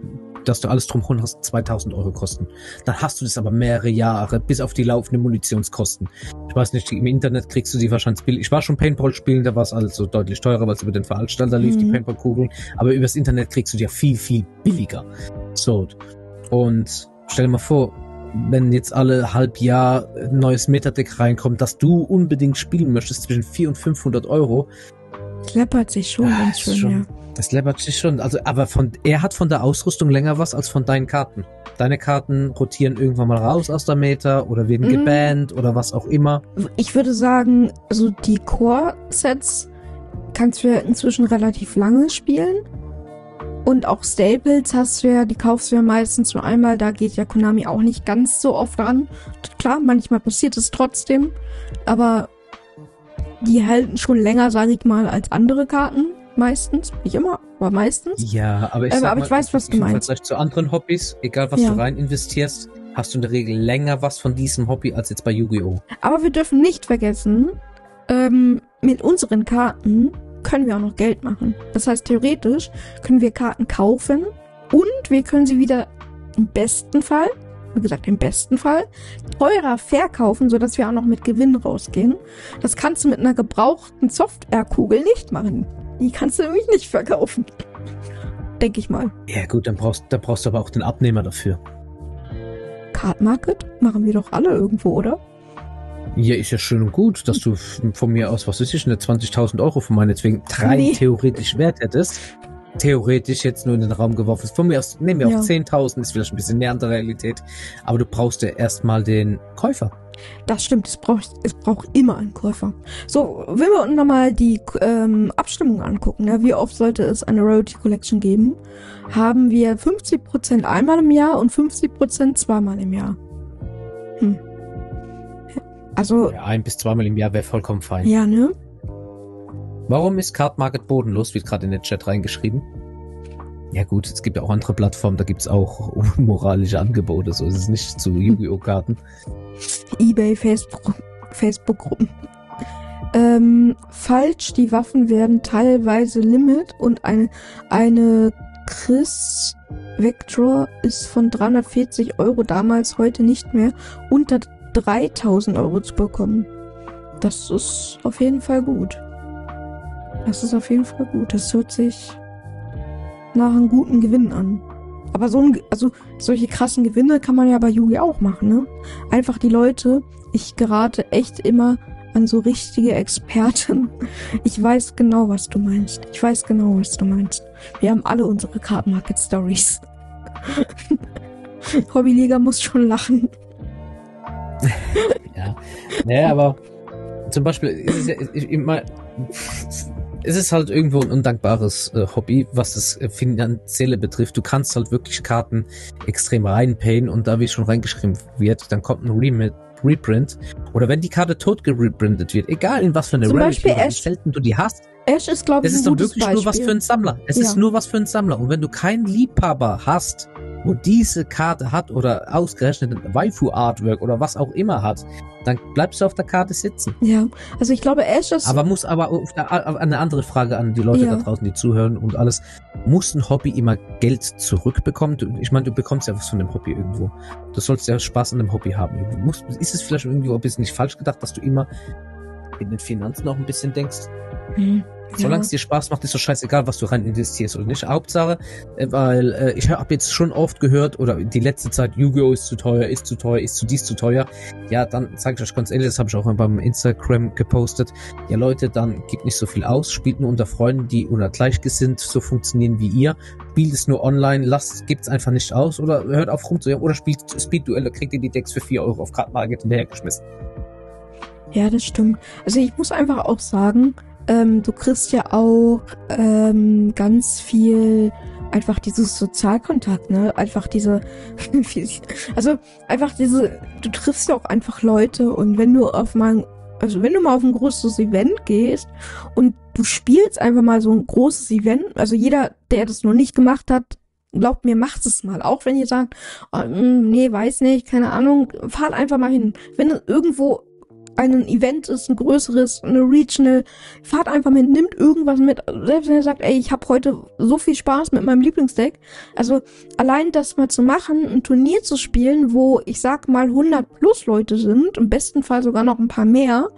dass du alles drumherum hast, 2000 Euro kosten. Dann hast du das aber mehrere Jahre, bis auf die laufenden Munitionskosten. Ich weiß nicht, im Internet kriegst du die wahrscheinlich billig. Ich war schon Paintball spielen, da war es also deutlich teurer, weil es über den Veranstalter lief, die Mhm. Paintball-Kugeln. Aber übers Internet kriegst du die ja viel, viel billiger. So. Und stell dir mal vor, wenn jetzt alle halb Jahr ein neues Metadeck reinkommt, dass du unbedingt spielen möchtest zwischen 400 und 500 Euro, Es läppert sich schon Ah, ganz schön, schon- ja. das läppert sich schon. Also, aber von, er hat von der Ausrüstung länger was als von deinen Karten. Deine Karten rotieren irgendwann mal raus aus der Meta oder werden Mhm. gebannt oder was auch immer. Ich würde sagen, also die Core-Sets kannst du ja inzwischen relativ lange spielen. Und auch Staples hast du ja, die kaufst du ja meistens nur einmal. Da geht ja Konami auch nicht ganz so oft ran. Klar, manchmal passiert es trotzdem. Aber die halten schon länger, sage ich mal, als andere Karten. Meistens. Nicht immer, aber meistens. Ja, aber ich, Ähm, aber mal, ich weiß, was du im meinst. Vergleich zu anderen Hobbys, egal was Ja. du rein investierst, hast du in der Regel länger was von diesem Hobby als jetzt bei Yu-Gi-Oh! Aber wir dürfen nicht vergessen, ähm, mit unseren Karten können wir auch noch Geld machen. Das heißt, theoretisch können wir Karten kaufen und wir können sie wieder im besten Fall, wie gesagt, im besten Fall, teurer verkaufen, sodass wir auch noch mit Gewinn rausgehen. Das kannst du mit einer gebrauchten Softwarekugel nicht machen. Die kannst du nämlich nicht verkaufen. Denke ich mal. Ja gut, dann brauchst, dann brauchst du aber auch den Abnehmer dafür. Card Market machen wir doch alle irgendwo, oder? Ja, ist ja schön und gut, dass du von mir aus, was weiß ich, eine 20.000 Euro von meinetwegen rein Nee. theoretisch wert hättest. Theoretisch jetzt nur in den Raum geworfen. Von mir aus, nehmen wir Ja. auch 10.000, ist vielleicht ein bisschen näher an der Realität. Aber du brauchst ja erstmal den Käufer. Das stimmt, es braucht, es braucht immer einen Käufer. So, wenn wir uns nochmal die ähm, Abstimmung angucken, ne, wie oft sollte es eine Royalty Collection geben, haben wir 50% einmal im Jahr und 50% zweimal im Jahr. Also, Ja, ein bis zweimal im Jahr wäre vollkommen fein. ja, ne? Warum ist Card Market bodenlos? Wird gerade in den Chat reingeschrieben. Ja gut, es gibt ja auch andere Plattformen, da gibt's auch unmoralische Angebote, so ist es nicht zu Yu-Gi-Oh! Karten. Ebay, Facebook, Facebook-Gruppen. Ähm, falsch, die Waffen werden teilweise Limit und eine, eine Chris Vector ist von 340 Euro damals heute nicht mehr unter 3000 Euro zu bekommen. Das ist auf jeden Fall gut. Das ist auf jeden Fall gut. Das hört sich nach einem guten Gewinn an. Aber so ein, also solche krassen Gewinne kann man ja bei Yugi auch machen, ne? einfach die Leute, ich gerate echt immer an so richtige Experten. Ich weiß genau, was du meinst. Ich weiß genau, was du meinst. Wir haben alle unsere Card Market Stories. Hobbyliga muss schon lachen. Ja. Naja, aber zum Beispiel ist es ja mal, es ist halt irgendwo ein undankbares äh, Hobby, was das äh, Finanzielle betrifft. Du kannst halt wirklich Karten extrem reinpayen und da wie schon reingeschrieben wird, dann kommt ein Remit Reprint. Oder wenn die Karte tot gereprintet wird, egal in was für eine Zum Rarity Beispiel Ash- selten du die hast, Ash ist, glaube ich, das ist doch wirklich Beispiel. nur was für einen Sammler. Es Ja. ist nur was für einen Sammler. Und wenn du keinen Liebhaber hast, wo diese Karte hat oder ausgerechnet ein Waifu-Artwork oder was auch immer hat, dann bleibst du auf der Karte sitzen. Ja, also ich glaube, Ash ist... Aber muss aber auf eine andere Frage an die Leute Ja. da draußen, die zuhören und alles. Muss ein Hobby immer Geld zurückbekommen? Ich meine, du bekommst ja was von dem Hobby irgendwo. Du sollst ja Spaß an dem Hobby haben. irgendwo. Muss, ist es vielleicht irgendwie ein bisschen nicht falsch gedacht, dass du immer in den Finanzen auch ein bisschen denkst? Hm, Solange es dir Spaß macht, ist doch scheißegal, was du rein investierst oder nicht. Hauptsache, äh, weil äh, ich habe jetzt schon oft gehört, oder die letzte Zeit, Yu-Gi-Oh! ist zu teuer, ist zu teuer, ist zu dies zu teuer. Ja, dann sage ich euch ganz ehrlich, das habe ich auch beim Instagram gepostet. Ja, Leute, dann gebt nicht so viel aus, spielt nur unter Freunden, die oder gleichgesinnt so funktionieren wie ihr. Spielt es nur online, lasst, gebt's einfach nicht aus oder hört auf rumzuhören oder spielt Speed-Duelle, kriegt ihr die Decks für 4 Euro auf Kartenmarket hinterhergeschmissen. Ja, das stimmt. Also ich muss einfach auch sagen, ähm, du kriegst ja auch ähm, ganz viel einfach dieses Sozialkontakt, ne? Einfach diese, also einfach diese, du triffst ja auch einfach Leute und wenn du auf mal, also wenn du mal auf ein großes Event gehst und du spielst einfach mal so ein großes Event, also jeder, der das noch nicht gemacht hat, glaubt mir, macht es mal. Auch wenn ihr sagt, oh, mm, nee, weiß nicht, keine Ahnung, fahrt einfach mal hin. Wenn es irgendwo ein Event ist, ein größeres, eine Regional, fahrt einfach mit, nimmt irgendwas mit. Selbst wenn ihr sagt, ey, ich habe heute so viel Spaß mit meinem Lieblingsdeck. Also allein das mal zu machen, ein Turnier zu spielen, wo ich sag mal 100 plus Leute sind, im besten Fall sogar noch ein paar mehr.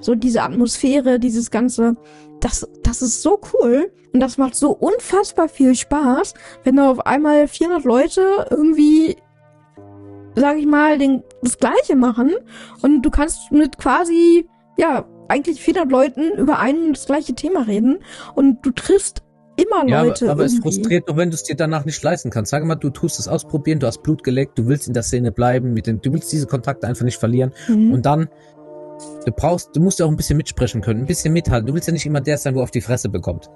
So diese Atmosphäre, dieses ganze, das, das ist so cool. Und das macht so unfassbar viel Spaß, wenn da auf einmal 400 Leute irgendwie sag ich mal, den, das Gleiche machen und du kannst mit quasi, ja, eigentlich 400 Leuten über ein und das gleiche Thema reden und du triffst immer Ja, Leute aber, aber es frustriert doch, wenn du es dir danach nicht leisten kannst. Sag mal, du tust es ausprobieren, du hast Blut geleckt, du willst in der Szene bleiben, mit den, du willst diese Kontakte einfach nicht verlieren Mhm. und dann du brauchst, du musst ja auch ein bisschen mitsprechen können, ein bisschen mithalten. Du willst ja nicht immer der sein, wo auf die Fresse bekommt.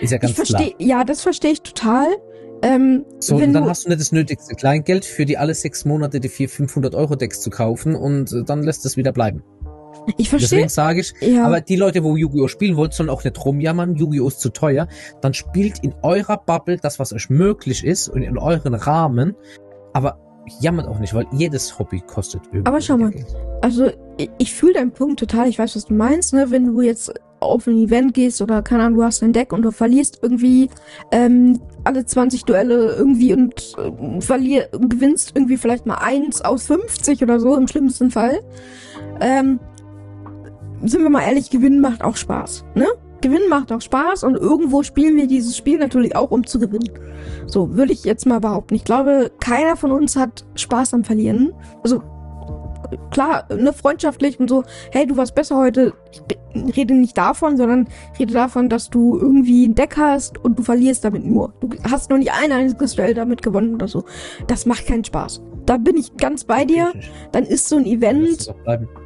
Ist ja ganz ich verstehe, ja, das verstehe ich total. Ähm, So, und dann hast du nicht das nötigste Kleingeld für die alle sechs Monate die 400, 500 Euro Decks zu kaufen und äh, dann lässt es wieder bleiben. ich verstehe. Deswegen sage ich, Ja, aber die Leute, wo Yu-Gi-Oh! spielen wollt, sollen auch nicht rumjammern, Yu-Gi-Oh! ist zu teuer. Dann spielt in eurer Bubble das, was euch möglich ist und in euren Rahmen. Aber jammert auch nicht, weil jedes Hobby kostet irgendwie Aber schau mal. Geld. also ich, ich fühle deinen Punkt total. Ich weiß, was du meinst, ne? Wenn du jetzt auf ein Event gehst oder keine Ahnung, du hast ein Deck und du verlierst irgendwie ähm, alle 20 Duelle irgendwie und äh, verlier, gewinnst irgendwie vielleicht mal eins aus 50 oder so im schlimmsten Fall. Ähm, sind wir mal ehrlich, Gewinnen macht auch Spaß, ne? Gewinnen macht auch Spaß und irgendwo spielen wir dieses Spiel natürlich auch, um zu gewinnen. So, würde ich jetzt mal behaupten. Ich glaube, keiner von uns hat Spaß am Verlieren. Also, klar, ne, freundschaftlich und so, hey, du warst besser heute. Ich rede nicht davon, sondern rede davon, dass du irgendwie ein Deck hast und du verlierst damit nur. Du hast noch nicht ein einziges Duell damit gewonnen oder so. Das macht keinen Spaß. Da bin ich ganz bei dir. Dann ist so ein Event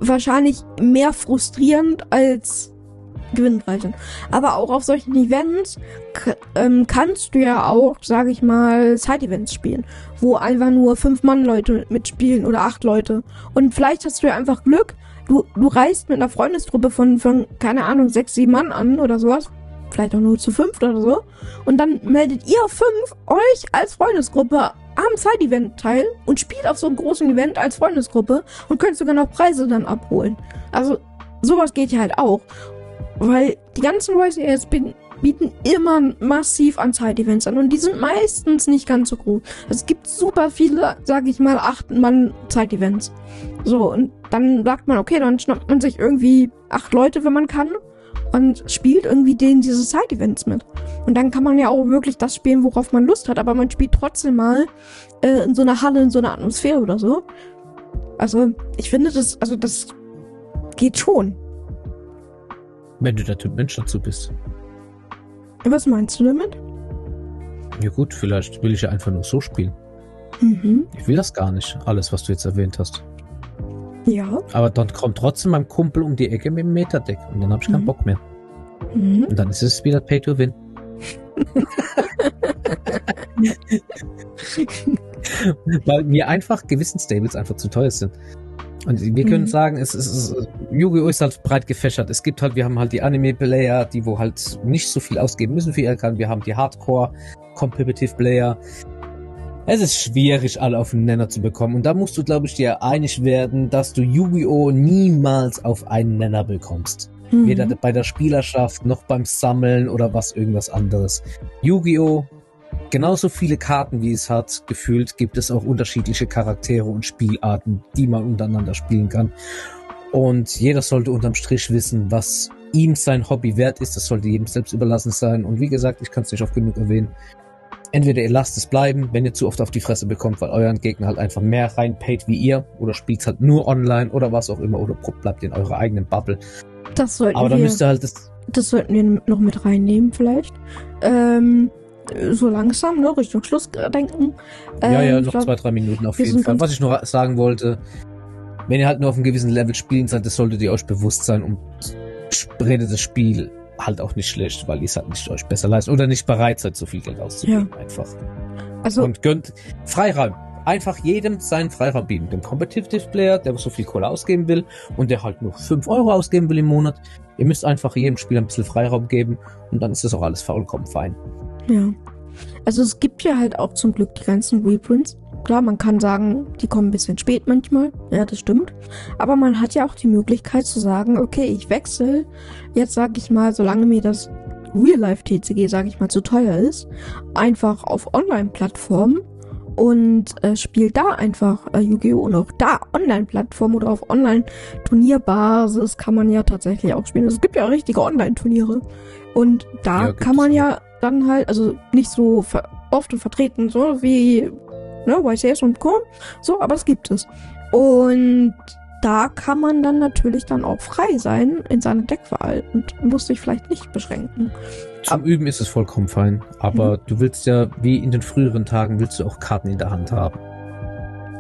wahrscheinlich mehr frustrierend als gewinnbringend. Aber auch auf solchen Events ähm, kannst du ja auch, sage ich mal, Side-Events spielen, wo einfach nur fünf Mann Leute mitspielen oder acht Leute. Und vielleicht hast du ja einfach Glück. Du, du reist mit einer Freundesgruppe von, von, keine Ahnung, sechs, sieben Mann an oder sowas. Vielleicht auch nur zu fünft oder so. Und dann meldet ihr fünf euch als Freundesgruppe am Side-Event teil und spielt auf so einem großen Event als Freundesgruppe und könnt sogar noch Preise dann abholen. Also sowas geht ja halt auch. Weil die ganzen AIs bin- bieten immer massiv an Side-Events an und die sind meistens nicht ganz so groß. Es gibt super viele, sag ich mal, acht Mann Side-Events. So, und dann sagt man, okay, dann schnappt man sich irgendwie acht Leute, wenn man kann und spielt irgendwie denen diese Side-Events mit. Und dann kann man ja auch wirklich das spielen, worauf man Lust hat, aber man spielt trotzdem mal äh, in so einer Halle, in so einer Atmosphäre oder so. Also, ich finde das, also das geht schon. Wenn du der Typ Mensch dazu bist. Was meinst du damit? Ja gut, vielleicht will ich ja einfach nur so spielen. Mhm. Ich will das gar nicht, alles, was du jetzt erwähnt hast. Ja. Aber dann kommt trotzdem mein Kumpel um die Ecke mit dem Metadeck und dann habe ich keinen Mhm. Bock mehr. Mhm. Und dann ist es wieder Pay to Win. Weil mir einfach gewissen Stables einfach zu teuer sind. Und wir können Mhm. sagen, es ist, Yu-Gi-Oh! ist halt breit gefächert. Es gibt halt, wir haben halt die Anime-Player, die wo halt nicht so viel ausgeben müssen für ihr kann. Wir haben die Hardcore-Competitive-Player. Es ist schwierig, alle auf den Nenner zu bekommen. Und da musst du, glaube ich, dir einig werden, dass du Yu-Gi-Oh! niemals auf einen Nenner bekommst. Mhm. Weder bei der Spielerschaft noch beim Sammeln oder was irgendwas anderes. Yu-Gi-Oh! Genauso viele Karten wie es hat, gefühlt gibt es auch unterschiedliche Charaktere und Spielarten, die man untereinander spielen kann. Und jeder sollte unterm Strich wissen, was ihm sein Hobby wert ist. Das sollte jedem selbst überlassen sein. Und wie gesagt, ich kann es nicht oft genug erwähnen. Entweder ihr lasst es bleiben, wenn ihr zu oft auf die Fresse bekommt, weil euren Gegner halt einfach mehr reinpayt wie ihr, oder spielt halt nur online oder was auch immer, oder bleibt in eurer eigenen Bubble. Das sollten Aber dann wir, müsst ihr halt das. das sollten wir noch mit reinnehmen vielleicht. Ähm, so langsam, ne, Richtung Schluss denken. Ja, ja, Ähm, noch glaub, zwei, drei Minuten auf jeden Fall. Was ich noch sagen wollte, wenn ihr halt nur auf einem gewissen Level spielen seid, das solltet ihr euch bewusst sein und redet das Spiel halt auch nicht schlecht, weil ihr es halt nicht euch besser leistet oder nicht bereit seid, so viel Geld auszugeben. Einfach. Also, Und gönnt Freiraum. Einfach jedem seinen Freiraum bieten. Dem Competitive Player, der so viel Kohle ausgeben will und der halt nur 5 Euro ausgeben will im Monat. Ihr müsst einfach jedem Spieler ein bisschen Freiraum geben und dann ist das auch alles vollkommen fein. Ja. Also es gibt ja halt auch zum Glück die ganzen Reprints. Klar, man kann sagen, die kommen ein bisschen spät manchmal. Ja, das stimmt. Aber man hat ja auch die Möglichkeit zu sagen, okay, ich wechsle. Jetzt sag ich mal, solange mir das Real-Life-TCG, sag ich mal, zu teuer ist, einfach auf Online-Plattformen und äh, spielt da einfach äh, Yu-Gi-Oh! und auch da Online-Plattform oder auf Online-Turnierbasis kann man ja tatsächlich auch spielen. Also es gibt ja richtige Online-Turniere und da Ja, kann man ja dann halt, also nicht so ver oft und vertreten, so wie ne, YCS und Co. So, aber es gibt es. Und da kann man dann natürlich dann auch frei sein in seiner Deckwahl und muss sich vielleicht nicht beschränken. Zum Üben ist es vollkommen fein, aber Mhm. du willst ja, wie in den früheren Tagen, willst du auch Karten in der Hand haben.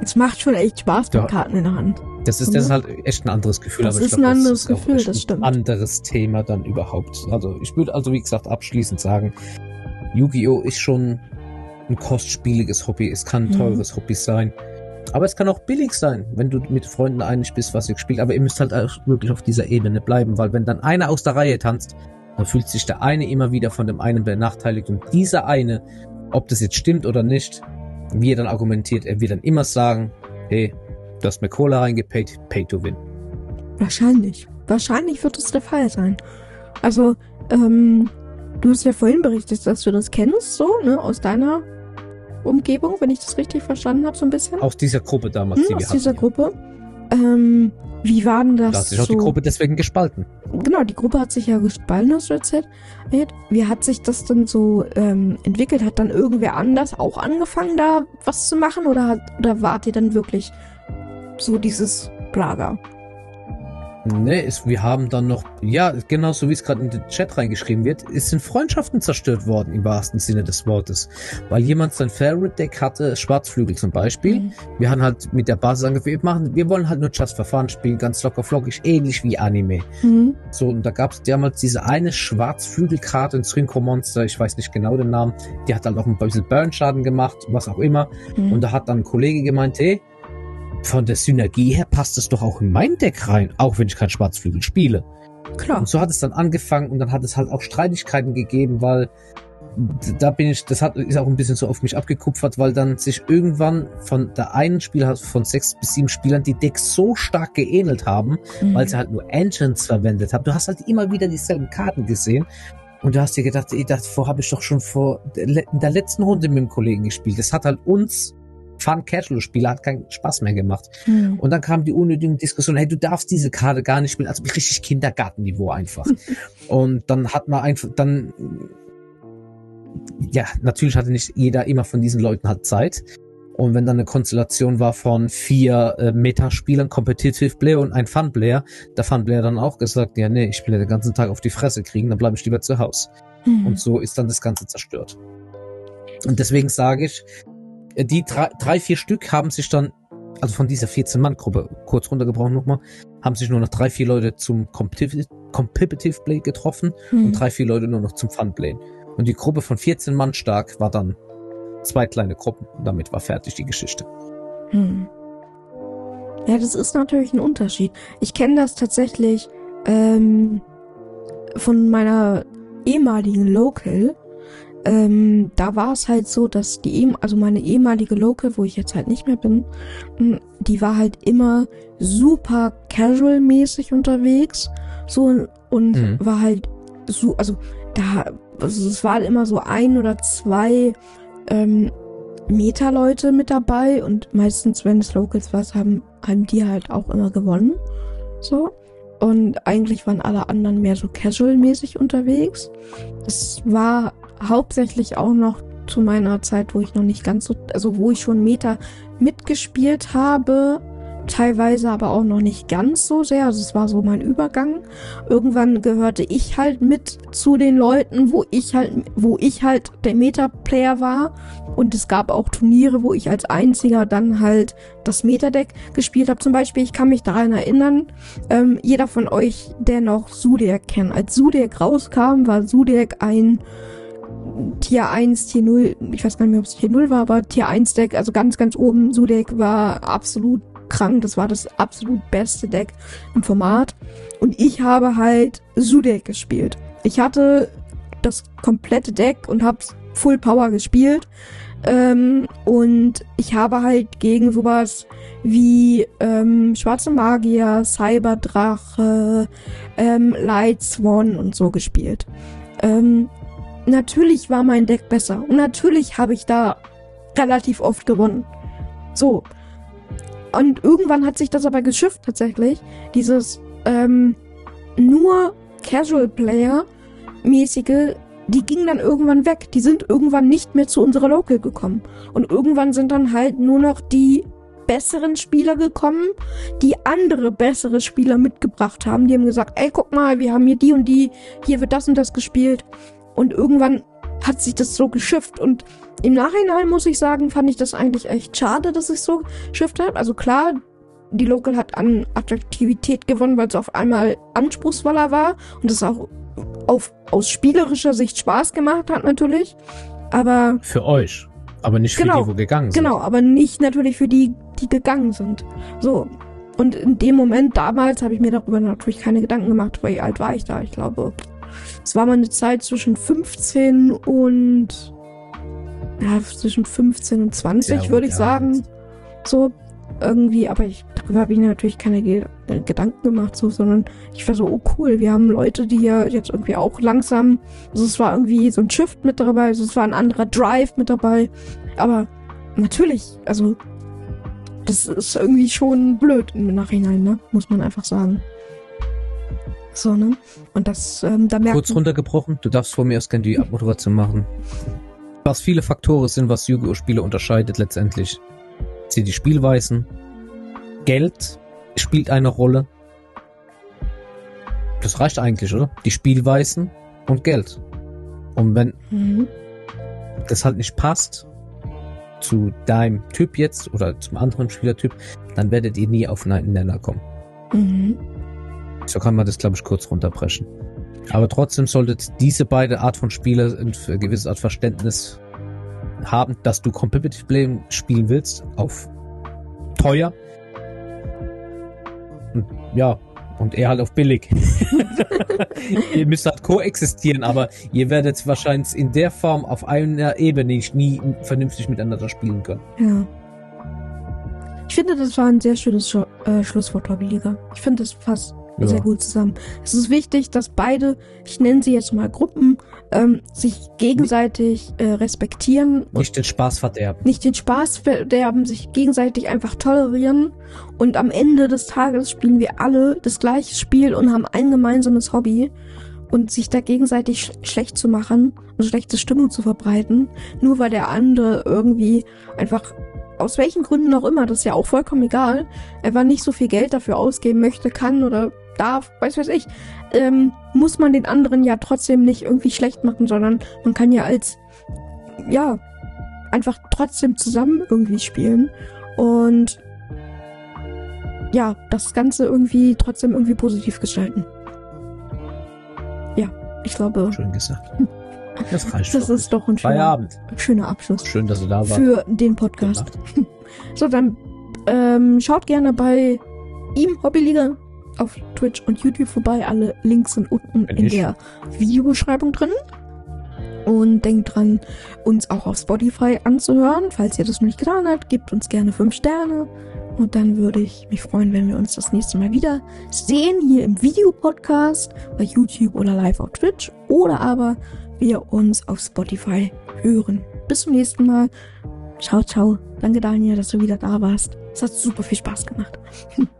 Es macht schon echt Spaß Ja. mit Karten in der Hand. Das ist, das ist halt echt ein anderes Gefühl. Das ist glaub, ein anderes auch Gefühl, das ein stimmt. anderes Thema dann überhaupt. Also ich würde also wie gesagt abschließend sagen, Yu-Gi-Oh! ist schon ein kostspieliges Hobby, es kann ein Mhm. teures Hobby sein. Aber es kann auch billig sein, wenn du mit Freunden einig bist, was ihr spielt. Aber ihr müsst halt auch wirklich auf dieser Ebene bleiben, weil wenn dann einer aus der Reihe tanzt, dann fühlt sich der eine immer wieder von dem einen benachteiligt. Und dieser eine, ob das jetzt stimmt oder nicht, wie er dann argumentiert, er wird dann immer sagen, hey, du hast mir Cola reingepayt, pay to win. Wahrscheinlich. Wahrscheinlich wird es der Fall sein. Also, ähm, du hast ja vorhin berichtet, dass du das kennst, so, ne, aus deiner Umgebung, wenn ich das richtig verstanden habe, so ein bisschen. Aus dieser Gruppe damals, Hm, die wir aus dieser hatten. Gruppe. Ähm, wie war denn das Da hat sich auch so? die Gruppe deswegen gespalten. Genau, die Gruppe hat sich ja gespalten, hast du erzählt. Wie hat sich das denn so ähm, entwickelt? Hat dann irgendwer anders auch angefangen, da was zu machen? Oder, hat, oder wart ihr dann wirklich so dieses Plager? Ne, ist, wir haben dann noch, ja, genauso wie es gerade in den Chat reingeschrieben wird, es sind Freundschaften zerstört worden, im wahrsten Sinne des Wortes. Weil jemand sein Favorite Deck hatte, Schwarzflügel zum Beispiel. Mhm. Wir haben halt mit der Basis angefangen, wir, machen, wir wollen halt nur Just for Fun spielen, ganz locker flockig, ähnlich wie Anime. Mhm. So, und da gab es damals diese eine Schwarzflügelkarte in Synchro Monster, ich weiß nicht genau den Namen, die hat halt auch ein bisschen Burn-Schaden gemacht, was auch immer. Mhm. Und da hat dann ein Kollege gemeint, hey, von der Synergie her passt es doch auch in mein Deck rein, auch wenn ich kein Schwarzflügel spiele. Klar. Und so hat es dann angefangen und dann hat es halt auch Streitigkeiten gegeben, weil da bin ich, das hat ist auch ein bisschen so auf mich abgekupfert, weil dann sich irgendwann von der einen Spieler von sechs bis sieben Spielern die Decks so stark geähnelt haben, Mhm. weil sie halt nur Engines verwendet haben. Du hast halt immer wieder dieselben Karten gesehen. Und du hast dir gedacht, ey, davor habe ich doch schon vor in der letzten Runde mit dem Kollegen gespielt. Das hat halt uns Fun Casual Spieler hat keinen Spaß mehr gemacht. Mhm. Und dann kam die unnötige Diskussion, hey, du darfst diese Karte gar nicht spielen, also richtig Kindergartenniveau einfach. und dann hat man einfach, dann, ja, natürlich hatte nicht jeder immer von diesen Leuten hat Zeit. Und wenn dann eine Konstellation war von vier äh, Metaspielern, Competitive Player und ein Fun Player, der Fun Player dann auch gesagt, ja, nee, ich will ja den ganzen Tag auf die Fresse kriegen, dann bleibe ich lieber zu Hause. Mhm. Und so ist dann das Ganze zerstört. Und deswegen sage ich, die drei, drei, vier Stück haben sich dann, also von dieser 14-Mann-Gruppe, kurz runtergebrochen nochmal, haben sich nur noch drei, vier Leute zum Competitive, Competitive Play getroffen Mhm. und drei, vier Leute nur noch zum Fun Play. Und die Gruppe von 14 Mann stark war dann zwei kleine Gruppen. Und damit war fertig die Geschichte. Hm. Ja, das ist natürlich ein Unterschied. Ich kenne das tatsächlich ähm, von meiner ehemaligen Local. Ähm, da war es halt so, dass die ehem also meine ehemalige Local, wo ich jetzt halt nicht mehr bin, mh, die war halt immer super casual-mäßig unterwegs. So und Mhm. war halt so, also da, also es waren immer so ein oder zwei ähm, Meta-Leute mit dabei und meistens, wenn es Locals war, haben, haben die halt auch immer gewonnen. So. Und eigentlich waren alle anderen mehr so casual-mäßig unterwegs. Es war hauptsächlich auch noch zu meiner Zeit, wo ich noch nicht ganz so, also wo ich schon Meta mitgespielt habe, teilweise aber auch noch nicht ganz so sehr. Also es war so mein Übergang. Irgendwann gehörte ich halt mit zu den Leuten, wo ich halt, wo ich halt der Meta-Player war. Und es gab auch Turniere, wo ich als einziger dann halt das Meta-Deck gespielt habe. Zum Beispiel, ich kann mich daran erinnern, ähm, jeder von euch, der noch Zodiac kennt. Als Zodiac rauskam, war Zodiac ein Tier 1, Tier 0, ich weiß gar nicht mehr, ob es Tier 0 war, aber Tier 1 Deck, also ganz, ganz oben. Zodiac war absolut krank. Das war das absolut beste Deck im Format. Und ich habe halt Zodiac gespielt. Ich hatte das komplette Deck und habe Full Power gespielt. Ähm, und ich habe halt gegen sowas wie ähm, Schwarze Magier, Cyberdrache, ähm, Light Swan und so gespielt. Ähm, natürlich war mein Deck besser und natürlich habe ich da relativ oft gewonnen. So. Und irgendwann hat sich das aber geschifft tatsächlich. Dieses ähm, nur Casual Player mäßige, die gingen dann irgendwann weg. Die sind irgendwann nicht mehr zu unserer Local gekommen. Und irgendwann sind dann halt nur noch die besseren Spieler gekommen, die andere bessere Spieler mitgebracht haben. Die haben gesagt, ey, guck mal, wir haben hier die und die, hier wird das und das gespielt. Und irgendwann hat sich das so geschifft. Und im Nachhinein muss ich sagen, fand ich das eigentlich echt schade, dass es so geschifft hat. Also klar, die Local hat an Attraktivität gewonnen, weil es auf einmal anspruchsvoller war und es auch auf, aus spielerischer Sicht Spaß gemacht hat natürlich. Aber Für euch. Aber nicht für Genau, die, wo gegangen sind. Genau, aber nicht natürlich für die, die gegangen sind. So. Und in dem Moment damals habe ich mir darüber natürlich keine Gedanken gemacht, weil wie alt war ich da? Ich glaube, es war mal eine Zeit zwischen 15 und ja, zwischen 15 und 20, Sehr würde ich ja. sagen. So irgendwie, aber ich darüber habe ich mir natürlich keine Ge äh, Gedanken gemacht, so, sondern ich war so, oh cool, wir haben Leute, die ja jetzt irgendwie auch langsam, also es war irgendwie so ein Shift mit dabei, also es war ein anderer Drive mit dabei, aber natürlich, also das ist irgendwie schon blöd im Nachhinein, ne? Muss man einfach sagen. So, ne? Und das, ähm, da merkt Kurz runtergebrochen, du darfst vor mir erst gerne die Abmoderation machen. Was viele Faktoren sind, was Yu-Gi-Oh! Spiele unterscheidet letztendlich, sind die Spielweisen. Geld spielt eine Rolle. Das reicht eigentlich, oder? Die Spielweisen und Geld. Und wenn Mhm. das halt nicht passt zu deinem Typ jetzt oder zum anderen Spielertyp, dann werdet ihr nie auf einen Nenner kommen. Mhm. So kann man das, glaube ich, kurz runterbrechen. Aber trotzdem solltet diese beide Art von Spieler ein gewisses Art Verständnis haben, dass du Competitive Play spielen willst auf teuer. Und, ja, und er halt auf billig. ihr müsst halt koexistieren, aber ihr werdet wahrscheinlich in der Form auf einer Ebene nie vernünftig miteinander spielen können. Ja. Ich finde, das war ein sehr schönes Schu äh, Schlusswort, Hobbyliga. Ich finde, das passt Ja. sehr gut zusammen. Es ist wichtig, dass beide, ich nenne sie jetzt mal Gruppen, ähm, sich gegenseitig äh, respektieren und Nicht den Spaß verderben. nicht den Spaß verderben, sich gegenseitig einfach tolerieren. Und am Ende des Tages spielen wir alle das gleiche Spiel und haben ein gemeinsames Hobby. Und sich da gegenseitig sch schlecht zu machen und schlechte Stimmung zu verbreiten, nur weil der andere irgendwie einfach, aus welchen Gründen auch immer, das ist ja auch vollkommen egal, einfach nicht so viel Geld dafür ausgeben möchte, kann oder darf, weiß weiß ich, ähm, muss man den anderen ja trotzdem nicht irgendwie schlecht machen, sondern man kann ja als, ja, einfach trotzdem zusammen irgendwie spielen und ja, das Ganze irgendwie trotzdem irgendwie positiv gestalten. Ja, ich glaube, Schön gesagt. Das reicht das ist doch ein schöner, schöner Abschluss Schön, dass du da warst. für den Podcast. So, dann ähm, schaut gerne bei ihm Hobbyliga auf Twitch und YouTube vorbei. Alle Links sind unten Bin in ich. der Videobeschreibung drin. Und denkt dran, uns auch auf Spotify anzuhören. Falls ihr das noch nicht getan habt, gebt uns gerne 5 Sterne. Und dann würde ich mich freuen, wenn wir uns das nächste Mal wieder sehen, hier im Videopodcast, bei YouTube oder live auf Twitch. Oder aber wir uns auf Spotify hören. Bis zum nächsten Mal. Ciao, ciao. Danke, Daniel, dass du wieder da warst. Es hat super viel Spaß gemacht.